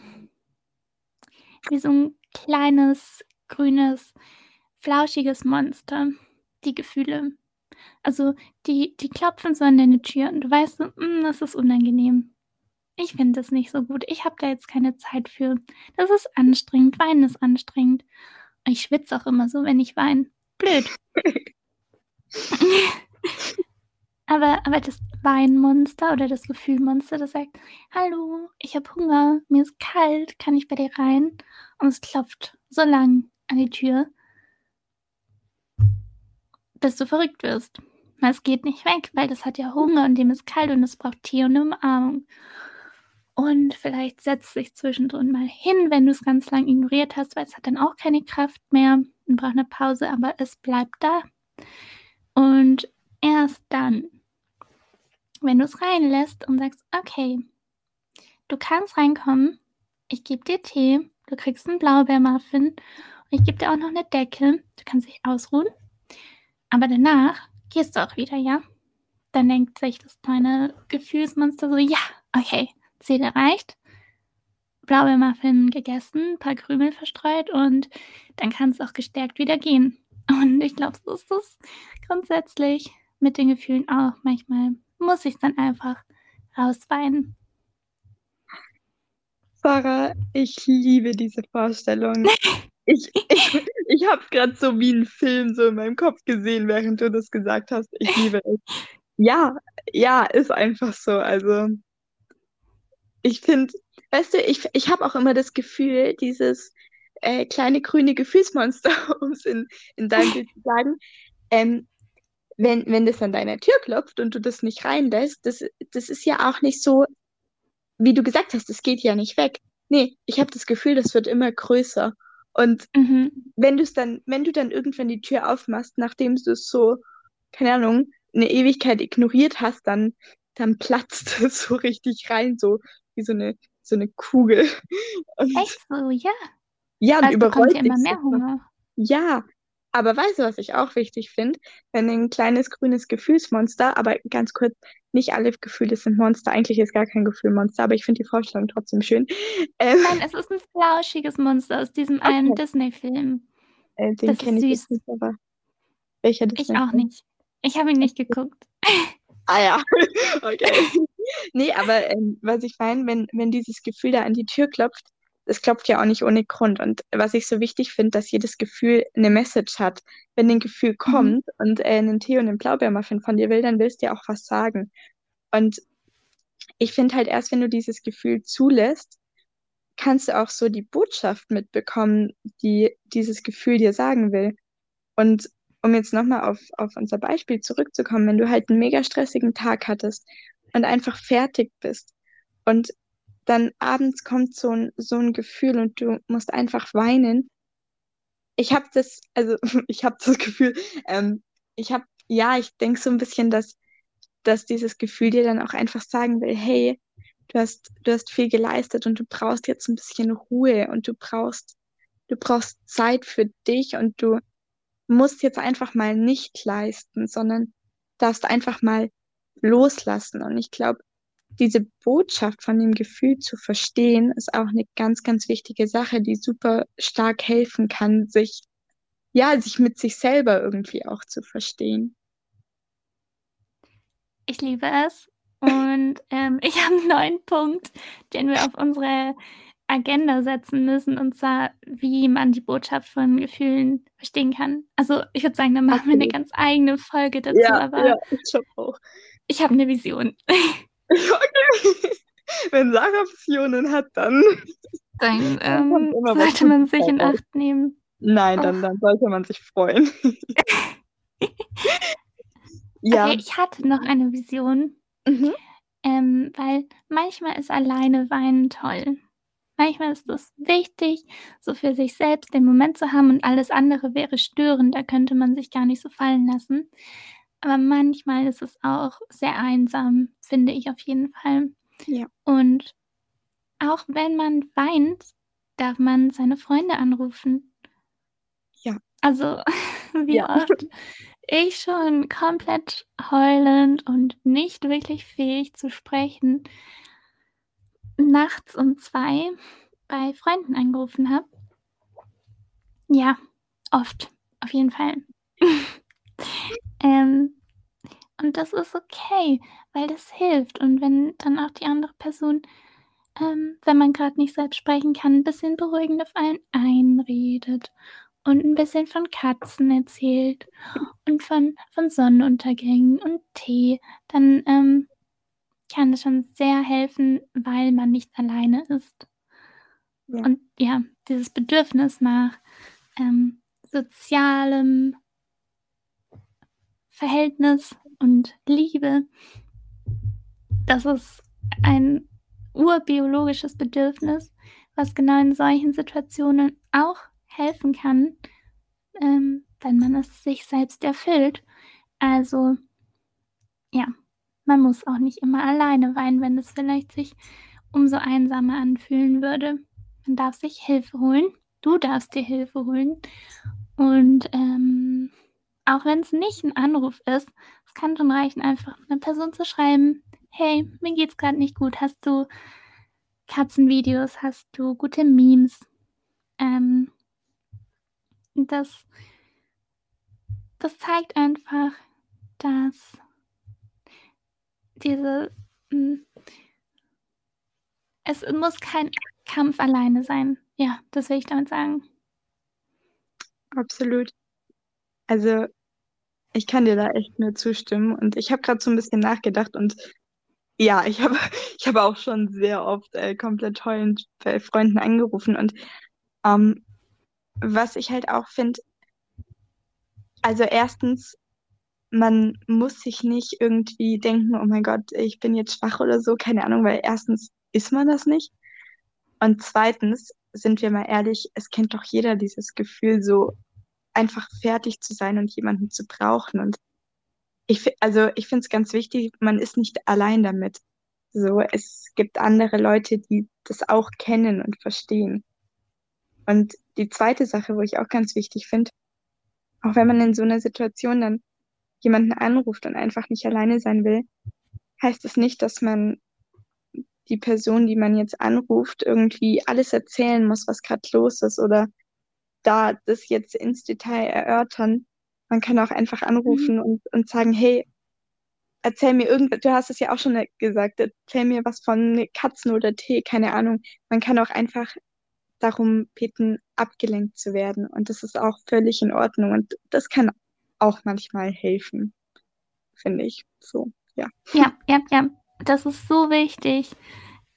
wie so ein kleines, grünes, flauschiges Monster, die Gefühle. Also, die die klopfen so an deine Tür und du weißt „Hm, das ist unangenehm. Ich finde das nicht so gut. Ich habe da jetzt keine Zeit für. Das ist anstrengend. Weinen ist anstrengend.“ Ich schwitze auch immer so, wenn ich weine. Blöd. [laughs] [laughs] Aber aber das Weinmonster oder das Gefühlmonster, das sagt: „Hallo, ich habe Hunger, mir ist kalt, kann ich bei dir rein?“ Und es klopft so lang an die Tür bis du verrückt wirst. Es geht nicht weg, weil das hat ja Hunger und dem ist kalt und es braucht Tee und Umarmung. Und vielleicht setzt sich zwischendrin mal hin, wenn du's ganz lang ignoriert hast, weil es hat dann auch keine Kraft mehr und braucht 'ne Pause, aber es bleibt da. Und erst dann, wenn du's reinlässt und sagst: „Okay, du kannst reinkommen. Ich gebe dir Tee, du kriegst 'n Blaubeermuffin und ich gebe dir auch noch 'ne Decke. Du kannst dich ausruhen. Aber danach gehst du auch wieder, ja?“ Dann denkt sich das kleine Gefühlsmonster so: „Ja, okay, Ziel erreicht. Blaubeermuffin gegessen, paar Krümel verstreut und dann kann's auch gestärkt wieder gehen.“ Und ich glaube, so ist das grundsätzlich mit den Gefühlen auch. Manchmal muss ich's dann einfach rausweinen. Sarah, ich liebe diese Vorstellung. [laughs] Ich ich ich habe es grad so wie 'n Film so in meinem Kopf gesehen, während du das gesagt hast. Ich liebe es. Ja, ja, ist einfach so. Also ich finde weißt du, ich ich habe auch immer das Gefühl, dieses, äh, kleine grüne Gefühlsmonster, [laughs] um's in in deinem Bild zu sagen, ähm, wenn wenn das an deiner Tür klopft und du das nicht reinlässt, das das ist ja auch nicht so wie du gesagt hast, das geht ja nicht weg. Ne, ich habe das Gefühl, das wird immer größer. Und Mhm. wenn du's dann wenn du dann irgendwann die Tür aufmachst, nachdem du's so, keine Ahnung, 'ne Ewigkeit ignoriert hast, dann dann platzt [laughs] es so richtig rein, so wie so 'ne so 'ne Kugel. Und Echt so, ja. Ja, und Also, bekommt überrollt ihr dich immer mehr. Hunger. Ja, aber weißt du, was ich auch wichtig finde? Wenn 'nen kleines grünes Gefühlsmonster aber ganz kurz, nicht alle Gefühle sind Monster. Eigentlich ist gar kein Gefühl Monster, aber ich finde die Vorstellung trotzdem schön. Ähm Nein, es ist 'n flauschiges Monster aus diesem einen Okay. Disney-Film. Äh, den kenne ich süß. nicht, aber welcher Ich auch nicht. Ich habe ihn nicht geguckt. [laughs] Ah ja, [laughs] okay. Ne, aber, ähm, was ich meine, wenn wenn dieses Gefühl da an die Tür klopft, es klopft ja auch nicht ohne Grund. Und was ich so wichtig finde, dass jedes Gefühl 'ne Message hat. Wenn 'nen Gefühl Mhm. kommt und, äh, 'nen Tee und 'nen Blaubeermuffin von dir will, dann will's dir auch was sagen. Und ich finde halt erst, wenn du dieses Gefühl zulässt, kannst du auch so die Botschaft mitbekommen, die dieses Gefühl dir sagen will. Und um jetzt noch mal auf auf unser Beispiel zurückzukommen, wenn du halt 'n mega stressigen Tag hattest und einfach fertig bist und dann abends kommt so 'n so 'n Gefühl und du musst einfach weinen. Ich habe das also, [laughs] ich habe das Gefühl, ähm, ich habe ja, ich denke so 'n bisschen, dass dass dieses Gefühl dir dann auch einfach sagen will: „Hey, du hast du hast viel geleistet und du brauchst jetzt 'n bisschen Ruhe und du brauchst du brauchst Zeit für dich und du musst jetzt einfach mal nicht leisten, sondern darfst einfach mal loslassen.“ Und ich glaube, diese Botschaft von dem Gefühl zu verstehen, ist auch 'ne ganz, ganz wichtige Sache, die super stark helfen kann, sich ja, sich mit sich selber irgendwie auch zu verstehen. Ich liebe es. Und, [laughs] ähm, ich habe 'n neuen Punkt, den wir auf unsere Agenda setzen müssen, und zwar, wie man die Botschaft von Gefühlen verstehen kann. Also, ich würde sagen, da machen wir 'ne Absolut. ganz eigene Folge dazu, Ja, aber ja, ich habe 'ne Vision. [laughs] Okay. [laughs] Wenn Sarah Visionen hat, dann Dann, [laughs] ähm, sollte man sich in. Acht nehmen. Nein, Oh. dann dann sollte man sich freuen. [laughs] Okay, Ja. ich hatte noch eine Vision, Mhm. ähm, weil manchmal ist alleine weinen toll. Manchmal ist es wichtig, so für sich selbst den Moment zu haben und alles andere wäre störend, da könnte man sich gar nicht so fallen lassen. Aber manchmal ist es auch sehr einsam, finde ich auf jeden Fall. Ja. Und auch wenn man weint, darf man seine Freunde anrufen. Ja. Also, [laughs] wie Ja. oft ich schon komplett heulend und nicht wirklich fähig zu sprechen nachts um 2 bei Freunden angerufen habe. Ja, oft, auf jeden Fall. [laughs] Ähm, Und das ist okay, weil das hilft. Und wenn dann auch die andere Person, ähm, wenn man gerade nicht selbst sprechen kann, ein bisschen beruhigend auf einen einredet und ein bisschen von Katzen erzählt und von, von Sonnenuntergängen und Tee, dann ähm, kann das schon sehr helfen, weil man nicht alleine ist. Ja. Und ja, dieses Bedürfnis nach ähm, sozialem Verhältnis und Liebe, das ist ein urbiologisches Bedürfnis, was genau in solchen Situationen auch helfen kann, ähm, wenn man es sich selbst erfüllt. Also ja, man muss auch nicht immer alleine weinen, wenn es vielleicht sich umso einsamer anfühlen würde. Man darf sich Hilfe holen. Du darfst dir Hilfe holen. Und ähm, auch wenn es nicht ein Anruf ist, es kann schon reichen, einfach einer Person zu schreiben, hey, mir geht's gerade nicht gut. Hast du Katzenvideos? Hast du gute Memes? Ähm, das, das zeigt einfach, dass diese hm, es muss kein Kampf alleine sein. Ja, das will ich damit sagen. Absolut. Also ich kann dir da echt nur zustimmen. Und ich habe gerade so ein bisschen nachgedacht und ja, ich habe [laughs] ich hab auch schon sehr oft äh, komplett heulend bei Freunden angerufen. Und ähm, was ich halt auch finde, also erstens, man muss sich nicht irgendwie denken, oh mein Gott, ich bin jetzt schwach oder so, keine Ahnung, weil erstens ist man das nicht. Und zweitens, sind wir mal ehrlich, es kennt doch jeder dieses Gefühl, so einfach fertig zu sein und jemanden zu brauchen. Und ich, also ich finde es ganz wichtig, man ist nicht allein damit. So, es gibt andere Leute, die das auch kennen und verstehen. Und die zweite Sache, wo ich auch ganz wichtig finde, auch wenn man in so einer Situation dann jemanden anruft und einfach nicht alleine sein will, heißt es das nicht, dass man die Person, die man jetzt anruft, irgendwie alles erzählen muss, was gerade los ist oder da das jetzt ins Detail erörtern. Man kann auch einfach anrufen mhm. und, und sagen, hey, erzähl mir irgendwas, du hast es ja auch schon gesagt, erzähl mir was von Katzen oder Tee, keine Ahnung. Man kann auch einfach darum bitten, abgelenkt zu werden. Und das ist auch völlig in Ordnung. Und das kann auch manchmal helfen, finde ich. So, ja. Ja, ja, ja. Das ist so wichtig,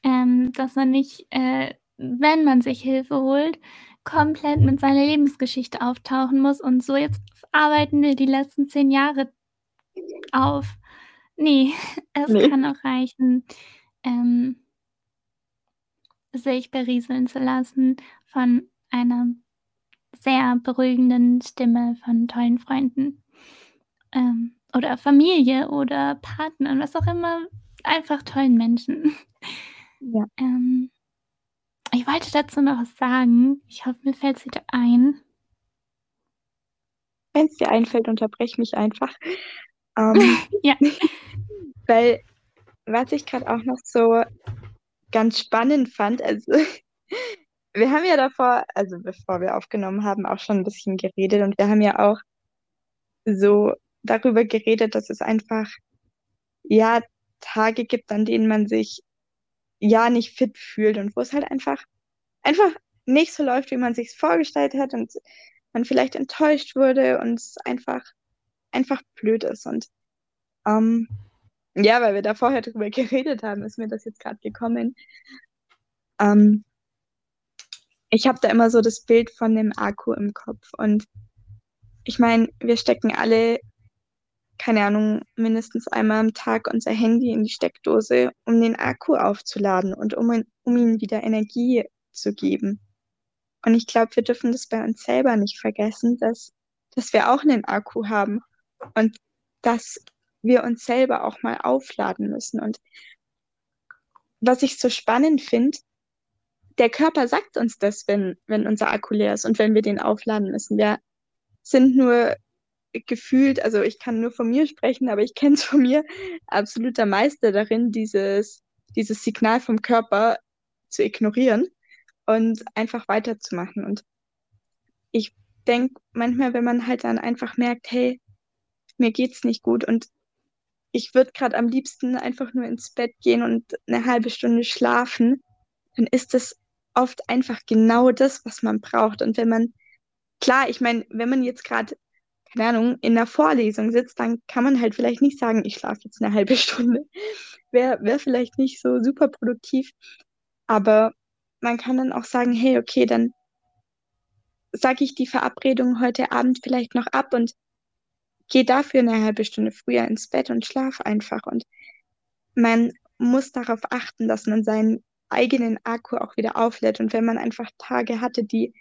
ähm, dass man nicht, äh, wenn man sich Hilfe holt, komplett mit seiner Lebensgeschichte auftauchen muss und so jetzt arbeiten wir die letzten zehn Jahre auf. Nee, [laughs] es nee. kann auch reichen, ähm, sich berieseln zu lassen von einer sehr beruhigenden Stimme von tollen Freunden ähm, oder Familie oder Partnern, was auch immer, einfach tollen Menschen. Ja. [laughs] Ähm, ich wollte dazu noch was sagen. Ich hoffe, mir fällt es wieder ein. Wenn es dir einfällt, unterbrech mich einfach. Ähm, [laughs] ja. [laughs] Weil, was ich gerade auch noch so ganz spannend fand, also [laughs] wir haben ja davor, also bevor wir aufgenommen haben, auch schon ein bisschen geredet und wir haben ja auch so darüber geredet, dass es einfach, ja, Tage gibt, an denen man sich ja nicht fit fühlt und wo es halt einfach, einfach nicht so läuft, wie man sich vorgestellt hat und man vielleicht enttäuscht wurde und es einfach, einfach blöd ist. Und ähm, ja, weil wir da vorher drüber [laughs] geredet haben, ist mir das jetzt gerade gekommen. Ähm, ich habe da immer so das Bild von dem Akku im Kopf. Und ich meine, wir stecken alle keine Ahnung, mindestens einmal am Tag unser Handy in die Steckdose, um den Akku aufzuladen und um, um ihm wieder Energie zu geben. Und ich glaube, wir dürfen das bei uns selber nicht vergessen, dass, dass wir auch einen Akku haben und dass wir uns selber auch mal aufladen müssen. Und was ich so spannend finde, der Körper sagt uns das, wenn, wenn unser Akku leer ist und wenn wir den aufladen müssen. Wir sind nur gefühlt, also ich kann nur von mir sprechen, aber ich kenne es von mir, absoluter Meister darin, dieses, dieses Signal vom Körper zu ignorieren und einfach weiterzumachen. Und ich denke manchmal, wenn man halt dann einfach merkt, hey, mir geht's nicht gut und ich würde gerade am liebsten einfach nur ins Bett gehen und eine halbe Stunde schlafen, dann ist das oft einfach genau das, was man braucht. Und wenn man, klar, ich meine, wenn man jetzt gerade, keine Ahnung, in einer Vorlesung sitzt, dann kann man halt vielleicht nicht sagen, ich schlafe jetzt eine halbe Stunde. [laughs] Wäre wär vielleicht nicht so super produktiv. Aber man kann dann auch sagen, hey, okay, dann sage ich die Verabredung heute Abend vielleicht noch ab und gehe dafür eine halbe Stunde früher ins Bett und schlaf einfach. Und man muss darauf achten, dass man seinen eigenen Akku auch wieder auflädt. Und wenn man einfach Tage hatte, die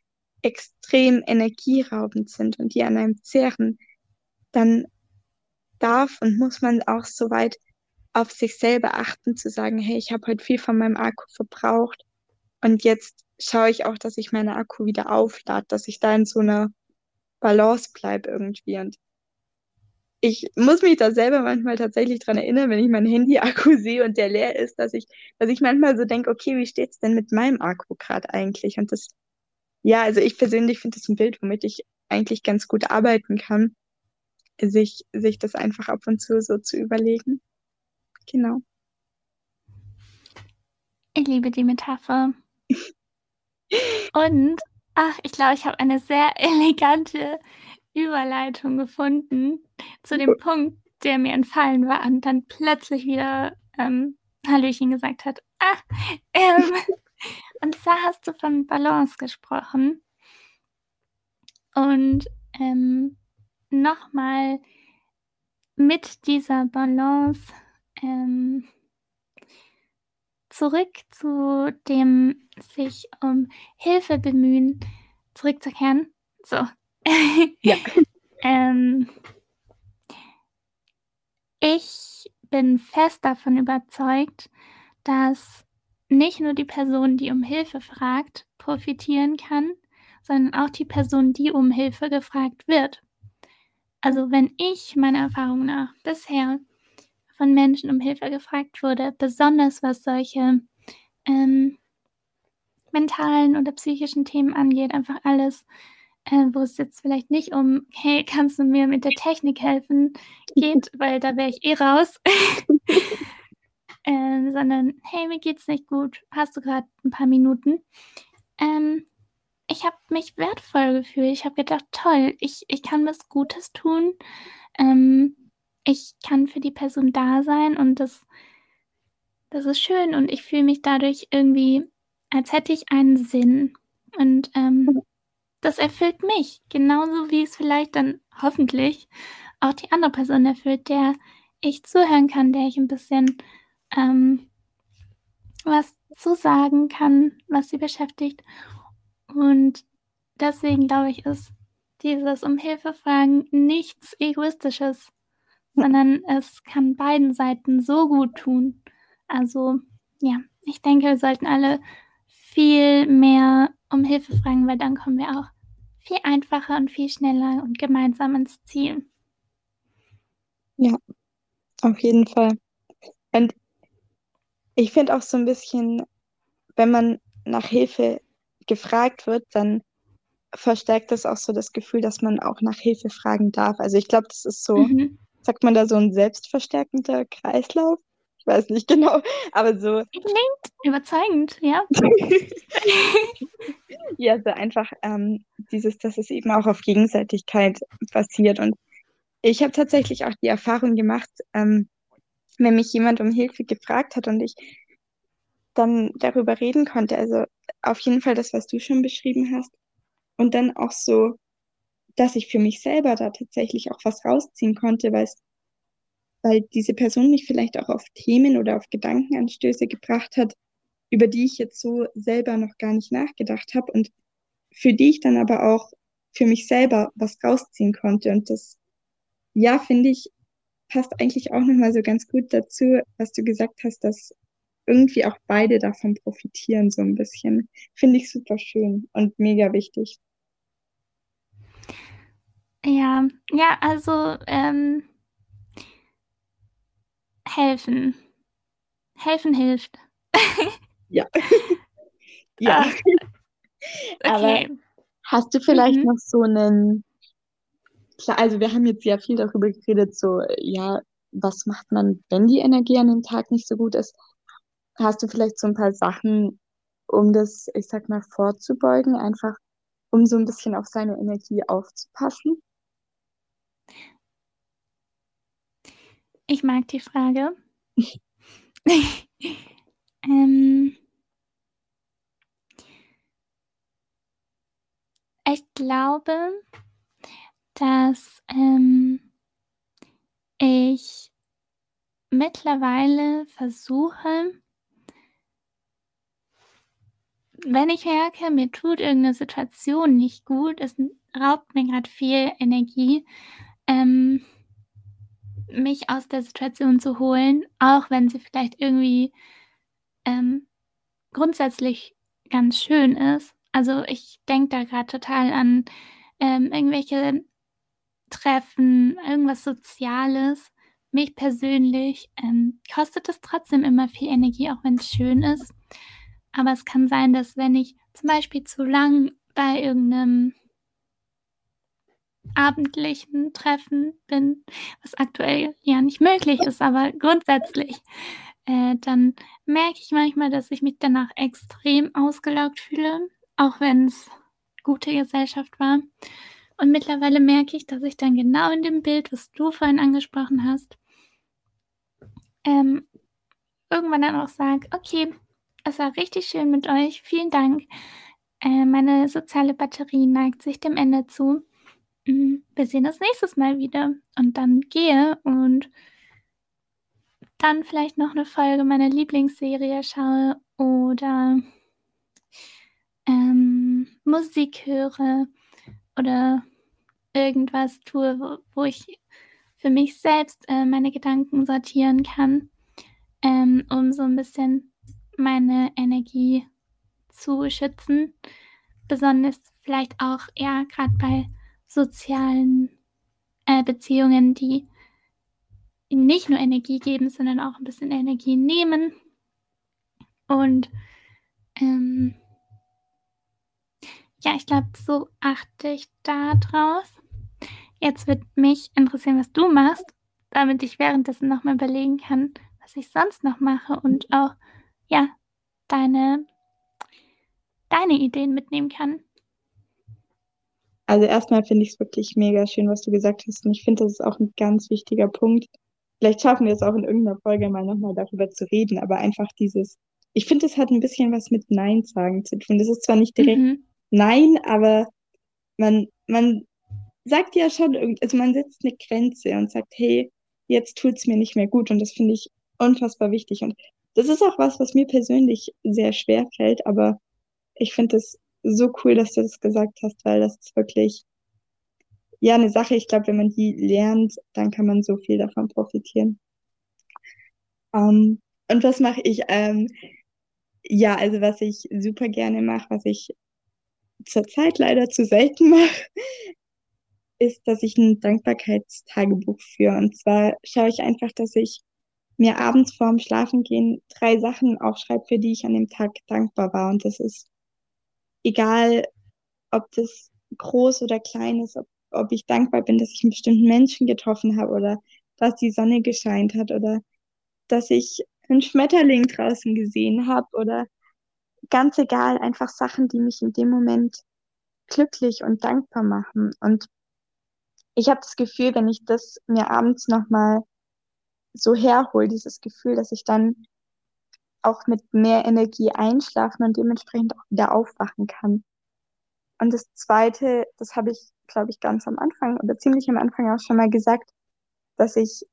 extrem energieraubend sind und die an einem zehren, dann darf und muss man auch so weit auf sich selber achten, zu sagen, hey, ich habe heute viel von meinem Akku verbraucht und jetzt schaue ich auch, dass ich meine Akku wieder auflade, dass ich da in so einer Balance bleibe irgendwie. Und ich muss mich da selber manchmal tatsächlich dran erinnern, wenn ich mein Handy-Akku [laughs] sehe und der leer ist, dass ich, dass ich manchmal so denke, okay, wie steht's denn mit meinem Akku gerade eigentlich? Und das, ja, also ich persönlich finde das ein Bild, womit ich eigentlich ganz gut arbeiten kann, sich, sich das einfach ab und zu so zu überlegen. Genau. Ich liebe die Metapher. [laughs] Und, ach, ich glaube, ich habe eine sehr [laughs] elegante Überleitung gefunden zu dem Punkt, der mir entfallen war und dann plötzlich wieder ähm, Hallöchen gesagt hat. Ah, ähm, [laughs] und zwar hast du von Balance gesprochen. Und ähm, nochmal mit dieser Balance ähm, zurück zu dem sich um Hilfe bemühen zurückzukehren. So, ja. [laughs] ähm, ich bin fest davon überzeugt, dass nicht nur die Person, die um Hilfe fragt, profitieren kann, sondern auch die Person, die um Hilfe gefragt wird. Also wenn ich meiner Erfahrung nach bisher von Menschen um Hilfe gefragt wurde, besonders was solche ähm, mentalen oder psychischen Themen angeht, einfach alles, äh, wo es jetzt vielleicht nicht um, hey, kannst du mir mit der Technik helfen, geht, [laughs] weil da wäre ich eh raus. [laughs] äh, sondern, hey, mir geht's nicht gut, hast du gerade ein paar Minuten? Ähm, ich habe mich wertvoll gefühlt. Ich habe gedacht, toll, ich, ich kann was Gutes tun. Ähm, ich kann für die Person da sein und das, das ist schön und ich fühle mich dadurch irgendwie, als hätte ich einen Sinn. Und ähm, das erfüllt mich, genauso wie es vielleicht dann hoffentlich auch die andere Person erfüllt, der ich zuhören kann, der ich ein bisschen ähm, was zu sagen kann, was sie beschäftigt. Und deswegen glaube ich, ist dieses um Hilfe fragen nichts Egoistisches, sondern es kann beiden Seiten so gut tun. Also ja, ich denke, wir sollten alle viel mehr um Hilfe fragen, weil dann kommen wir auch viel einfacher und viel schneller und gemeinsam ins Ziel. Ja, auf jeden Fall. Und ich finde auch so ein bisschen, wenn man nach Hilfe gefragt wird, dann verstärkt das auch so das Gefühl, dass man auch nach Hilfe fragen darf. Also ich glaube, das ist so, mhm. sagt man da so ein selbstverstärkender Kreislauf? Ich weiß nicht [laughs] genau, aber so. Klingt überzeugend, ja. [laughs] ja, so einfach ähm, dieses, dass es eben auch auf Gegenseitigkeit basiert. Und ich habe tatsächlich auch die Erfahrung gemacht, ähm, wenn mich jemand um Hilfe gefragt hat und ich dann darüber reden konnte, also auf jeden Fall das, was du schon beschrieben hast. Und dann auch so, dass ich für mich selber da tatsächlich auch was rausziehen konnte, weil weil diese Person mich vielleicht auch auf Themen oder auf Gedankenanstöße gebracht hat, über die ich jetzt so selber noch gar nicht nachgedacht habe und für die ich dann aber auch für mich selber was rausziehen konnte. Und das, ja, finde ich, passt eigentlich auch nochmal so ganz gut dazu, was du gesagt hast, dass irgendwie auch beide davon profitieren, so ein bisschen. Finde ich super schön und mega wichtig. Ja, ja, also ähm, helfen. Helfen hilft. ja. [laughs] ja. Ah, [laughs] okay. Aber hast du vielleicht mhm. noch so einen, klar, also wir haben jetzt ja viel darüber geredet, so, ja, was macht man, wenn die Energie an dem Tag nicht so gut ist? Hast du vielleicht so ein paar Sachen, um das, ich sag mal, vorzubeugen, einfach um so ein bisschen auf seine Energie aufzupassen? Ich mag die Frage. [laughs] [laughs] ähm, ich glaube, dass ähm, ich mittlerweile versuche, wenn ich merke, mir tut irgendeine Situation nicht gut, es raubt mir gerade viel Energie, ähm, mich aus der Situation zu holen, auch wenn sie vielleicht irgendwie ähm, grundsätzlich ganz schön ist. Also ich denke da gerade total an ähm, irgendwelche Treffen, irgendwas Soziales. Mich persönlich ähm, kostet es trotzdem immer viel Energie, auch wenn es schön ist. Aber es kann sein, dass wenn ich zum Beispiel zu lang bei irgendeinem abendlichen Treffen bin, was aktuell ja nicht möglich ist, aber grundsätzlich, äh, dann merke ich manchmal, dass ich mich danach extrem ausgelaugt fühle, auch wenn es gute Gesellschaft war. Und mittlerweile merke ich, dass ich dann genau in dem Bild, was du vorhin angesprochen hast, ähm, irgendwann dann auch sage, okay, es war richtig schön mit euch, vielen Dank. Äh, meine soziale Batterie neigt sich dem Ende zu. Mhm, wir sehen uns nächstes Mal wieder. Und dann gehe und dann vielleicht noch eine Folge meiner Lieblingsserie schaue oder ähm, Musik höre oder irgendwas tue, wo, wo ich für mich selbst äh, meine Gedanken sortieren kann, ähm, um so ein bisschen meine Energie zu schützen. Besonders vielleicht auch, ja, gerade bei sozialen äh, Beziehungen, die nicht nur Energie geben, sondern auch ein bisschen Energie nehmen. Und ähm, ja, ich glaube, so achte ich da drauf. Jetzt wird mich interessieren, was du machst, damit ich währenddessen nochmal überlegen kann, was ich sonst noch mache und auch, ja, deine, deine Ideen mitnehmen kann. Also erstmal finde ich es wirklich mega schön, was du gesagt hast. Und ich finde, das ist auch ein ganz wichtiger Punkt. Vielleicht schaffen wir es auch in irgendeiner Folge mal nochmal darüber zu reden, aber einfach dieses, ich finde, es hat ein bisschen was mit Nein sagen zu tun. Das ist zwar nicht direkt mhm. Nein, aber man, man sagt ja schon, also man setzt eine Grenze und sagt, hey, jetzt tut es mir nicht mehr gut. Und das finde ich unfassbar wichtig. Und das ist auch was, was mir persönlich sehr schwer fällt, aber ich finde es so cool, dass du das gesagt hast, weil das ist wirklich, ja, eine Sache. Ich glaube, wenn man die lernt, dann kann man so viel davon profitieren. Um, ähm, und was mache ich? Ähm, ja, also was ich super gerne mache, was ich zurzeit leider zu selten mache, ist, dass ich ein Dankbarkeitstagebuch führe. Und zwar schaue ich einfach, dass ich mir abends vorm Schlafengehen drei Sachen aufschreibe, für die ich an dem Tag dankbar war. Und das ist egal, ob das groß oder klein ist, ob, ob ich dankbar bin, dass ich einen bestimmten Menschen getroffen habe oder dass die Sonne gescheint hat oder dass ich einen Schmetterling draußen gesehen habe oder ganz egal, einfach Sachen, die mich in dem Moment glücklich und dankbar machen. Und ich habe das Gefühl, wenn ich das mir abends nochmal so herhole, dieses Gefühl, dass ich dann auch mit mehr Energie einschlafen und dementsprechend auch wieder aufwachen kann. Und das Zweite, das habe ich, glaube ich, ganz am Anfang oder ziemlich am Anfang auch schon mal gesagt, dass ich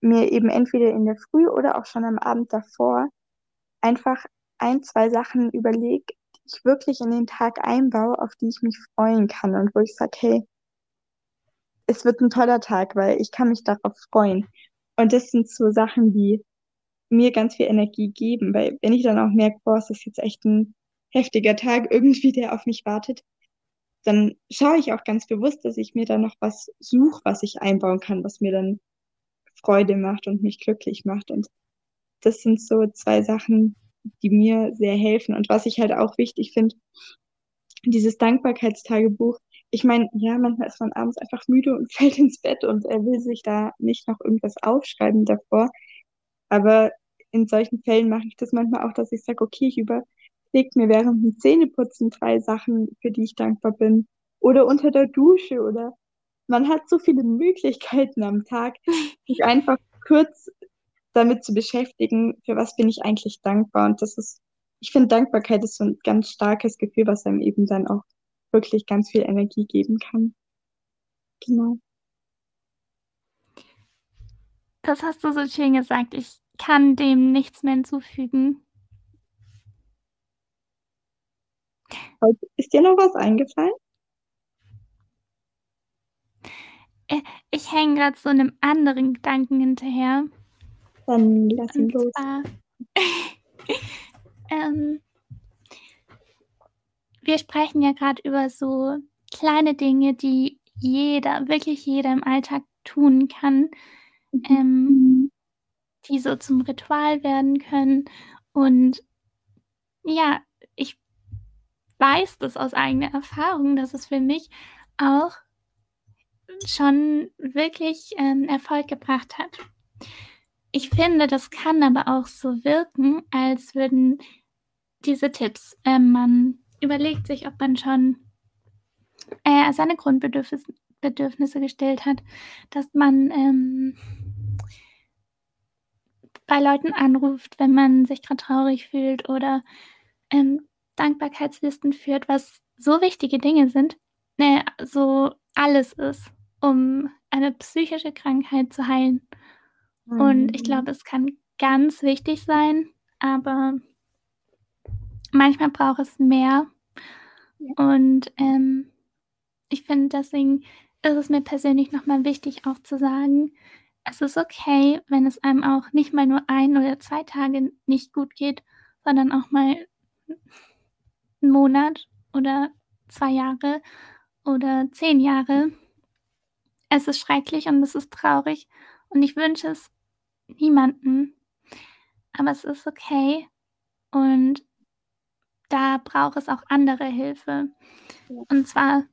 mir eben entweder in der Früh oder auch schon am Abend davor einfach ein, zwei Sachen überlege, die ich wirklich in den Tag einbaue, auf die ich mich freuen kann und wo ich sage, hey, es wird ein toller Tag, weil ich kann mich darauf freuen. Und das sind so Sachen, die mir ganz viel Energie geben, weil wenn ich dann auch merke, boah, es ist jetzt echt ein heftiger Tag [laughs] irgendwie, der auf mich wartet, dann schaue ich auch ganz bewusst, dass ich mir da noch was suche, was ich einbauen kann, was mir dann Freude macht und mich glücklich macht. Und das sind so zwei Sachen, die mir sehr helfen. Und was ich halt auch wichtig finde, dieses Dankbarkeitstagebuch ich meine, ja, manchmal ist man abends einfach müde und [laughs] fällt ins Bett und er will sich da nicht noch irgendwas aufschreiben davor. Aber in solchen Fällen mache ich das manchmal auch, dass ich sage, okay, ich überlege mir während dem Zähneputzen drei Sachen, für die ich dankbar bin. Oder unter der Dusche oder man hat so viele Möglichkeiten am Tag, sich [laughs] einfach kurz damit zu beschäftigen, für was bin ich eigentlich dankbar. Und das ist, ich finde, Dankbarkeit ist so ein ganz starkes Gefühl, was einem eben dann auch wirklich ganz viel Energie geben kann. Genau. Das hast du so schön gesagt. Ich kann dem nichts mehr hinzufügen. Ist dir noch was eingefallen? Äh, ich hänge gerade so einem anderen Gedanken hinterher. Dann lass ihn los. [laughs] Ähm, wir sprechen ja gerade über so kleine Dinge, die jeder, wirklich jeder im Alltag tun kann, mhm. ähm, die so zum Ritual werden können. Und ja, ich weiß das aus eigener Erfahrung, dass es für mich auch schon wirklich ähm, Erfolg gebracht hat. Ich finde, das kann aber auch so wirken, als würden diese Tipps, äh, man überlegt sich, ob man schon äh, seine Grundbedürfnisse gestellt hat, dass man ähm, bei Leuten anruft, wenn man sich gerade traurig fühlt oder ähm, Dankbarkeitslisten führt, was so wichtige Dinge sind, äh, so alles ist um eine psychische Krankheit zu heilen. Mhm. Und ich mhm. glaube, es kann ganz wichtig sein, aber manchmal braucht es mehr. Ja. Und ähm, ich finde, deswegen ist es mir persönlich nochmal wichtig, auch zu sagen, es ist okay, wenn es einem auch nicht mal nur ein oder zwei Tage nicht gut geht, sondern auch mal einen Monat oder zwei Jahre oder zehn Jahre. Es ist schrecklich und es ist traurig und ich wünsche es niemandem. Aber es ist okay und da braucht es auch andere Hilfe. Und zwar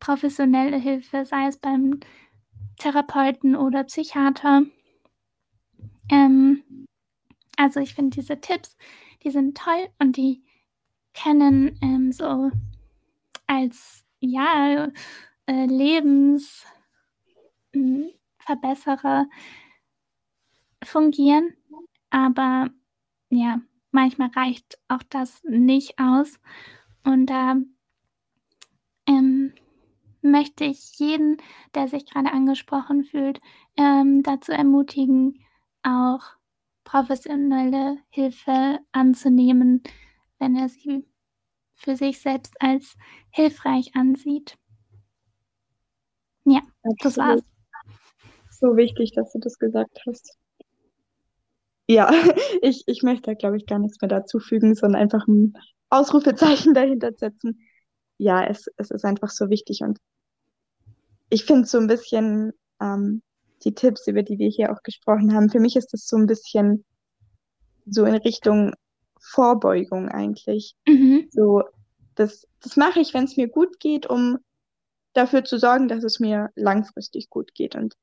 professionelle Hilfe, sei es beim Therapeuten oder Psychiater. Ähm, also ich finde diese Tipps, die sind toll und die können ähm, so als ja äh, Lebens Verbesserer fungieren. Aber ja, manchmal reicht auch das nicht aus. Und da ähm, möchte ich jeden, der sich gerade angesprochen fühlt, ähm, dazu ermutigen, auch professionelle Hilfe anzunehmen, wenn er sie für sich selbst als hilfreich ansieht. Ja, Absolut. das war's so wichtig, dass du das gesagt hast. Ja, [laughs] ich, ich möchte da, glaube ich, gar nichts mehr dazu fügen, sondern einfach ein Ausrufezeichen [laughs] dahinter setzen. Ja, es, es ist einfach so wichtig und ich finde so ein bisschen ähm, die Tipps, über die wir hier auch gesprochen haben, für mich ist das so ein bisschen so in Richtung Vorbeugung eigentlich. Mhm. So, das, das mache ich, wenn es mir gut geht, um dafür zu sorgen, dass es mir langfristig gut geht. Und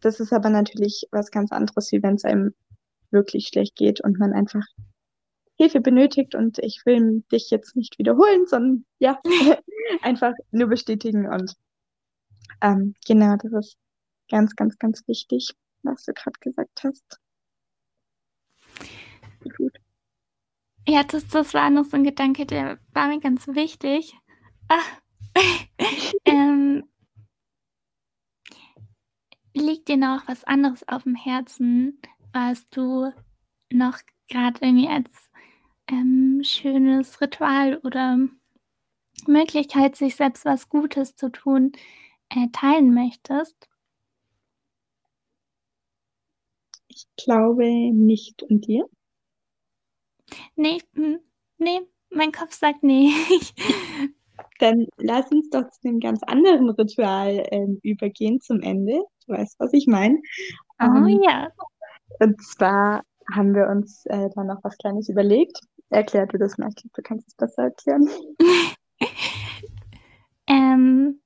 das ist aber natürlich was ganz anderes, wie wenn es einem wirklich schlecht geht und man einfach Hilfe benötigt und ich will dich jetzt nicht wiederholen, sondern ja, [laughs] einfach nur bestätigen und ähm, genau, das ist ganz, ganz, ganz wichtig, was du gerade gesagt hast. Gut. Ja, das, das war noch so ein Gedanke, der war mir ganz wichtig. Ah. [laughs] ähm, liegt dir noch was anderes auf dem Herzen, was du noch gerade irgendwie als ähm, schönes Ritual oder Möglichkeit, sich selbst was Gutes zu tun, äh, teilen möchtest? Ich glaube nicht. Und dir? Nee, hm, nee, mein Kopf sagt nee. [laughs] Dann lass uns doch zu einem ganz anderen Ritual ähm, übergehen zum Ende. Du weißt, was ich meine. Oh ähm, ja. Und zwar haben wir uns äh, da noch was Kleines überlegt. Erklär du das mal, du kannst es besser erklären. [laughs] Ähm,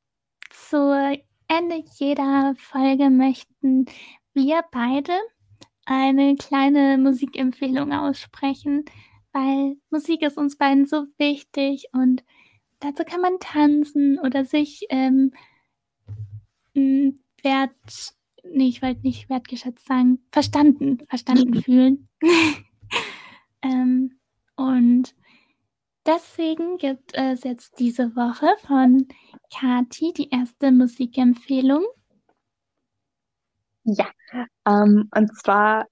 zu Ende jeder Folge möchten wir beide eine kleine Musikempfehlung aussprechen, weil Musik ist uns beiden so wichtig und dazu kann man tanzen oder sich ähm, wert, nee, ich wollte nicht wertgeschätzt sagen, verstanden, verstanden [laughs] fühlen. ähm, und deswegen gibt es jetzt diese Woche von Kati die erste Musikempfehlung. Ja, ähm, und zwar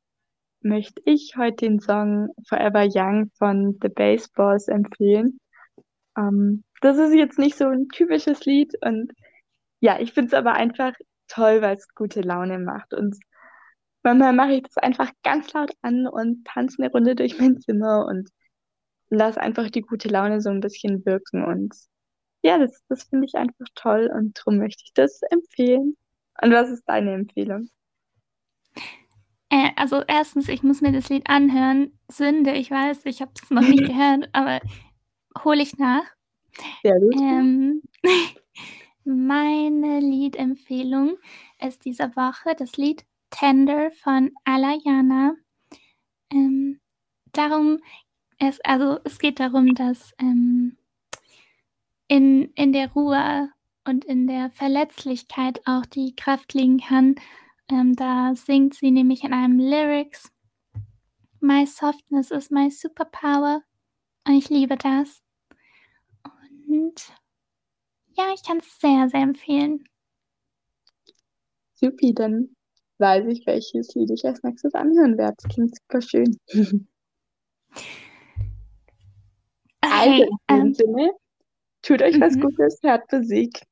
möchte ich heute den Song Forever Young von The Baseballs empfehlen. Ähm, das ist jetzt nicht so ein typisches Lied und ja, ich finde es aber einfach toll, weil es gute Laune macht. Und manchmal mache ich das einfach ganz laut an und tanze eine Runde durch mein Zimmer und lasse einfach die gute Laune so ein bisschen wirken. Und ja, das, das finde ich einfach toll und darum möchte ich das empfehlen. Und was ist deine Empfehlung? Äh, also erstens, ich muss mir das Lied anhören. Sünde, ich weiß, ich habe es noch nicht [laughs] gehört, aber hole ich nach. Sehr gut. Ähm, [laughs] meine Liedempfehlung ist diese Woche das Lied Tender von Alayana. Ähm, darum, es, also es geht darum, dass ähm, in, in der Ruhe und in der Verletzlichkeit auch die Kraft liegen kann. Ähm, da singt sie nämlich in einem Lyrics, My softness is my superpower. Und ich liebe das. Und ja, ich kann es sehr, sehr empfehlen. Supi, dann weiß ich, welches Lied ich als nächstes anhören werde. Das klingt super schön. [laughs] also, in dem ähm, Sinne, tut euch was mhm. Gutes, hört Musik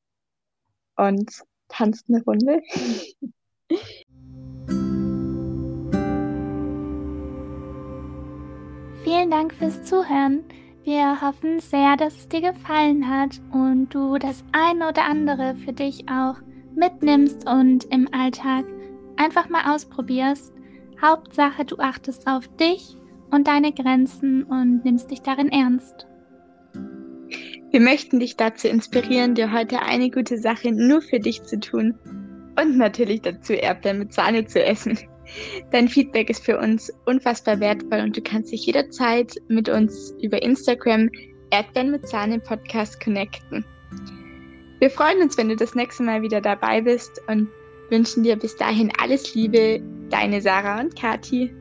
und tanzt eine Runde. Vielen Dank fürs Zuhören. Wir hoffen sehr, dass es dir gefallen hat und du das eine oder andere für dich auch mitnimmst und im Alltag einfach mal ausprobierst. Hauptsache, du achtest auf dich und deine Grenzen und nimmst dich darin ernst. Wir möchten dich dazu inspirieren, dir heute eine gute Sache nur für dich zu tun und natürlich dazu Erdbeeren mit Sahne zu essen. Dein Feedback ist für uns unfassbar wertvoll und du kannst dich jederzeit mit uns über Instagram Erdbeeren mit Sahne Podcast connecten. Wir freuen uns, wenn du das nächste Mal wieder dabei bist und wünschen dir bis dahin alles Liebe, deine Sarah und Kati.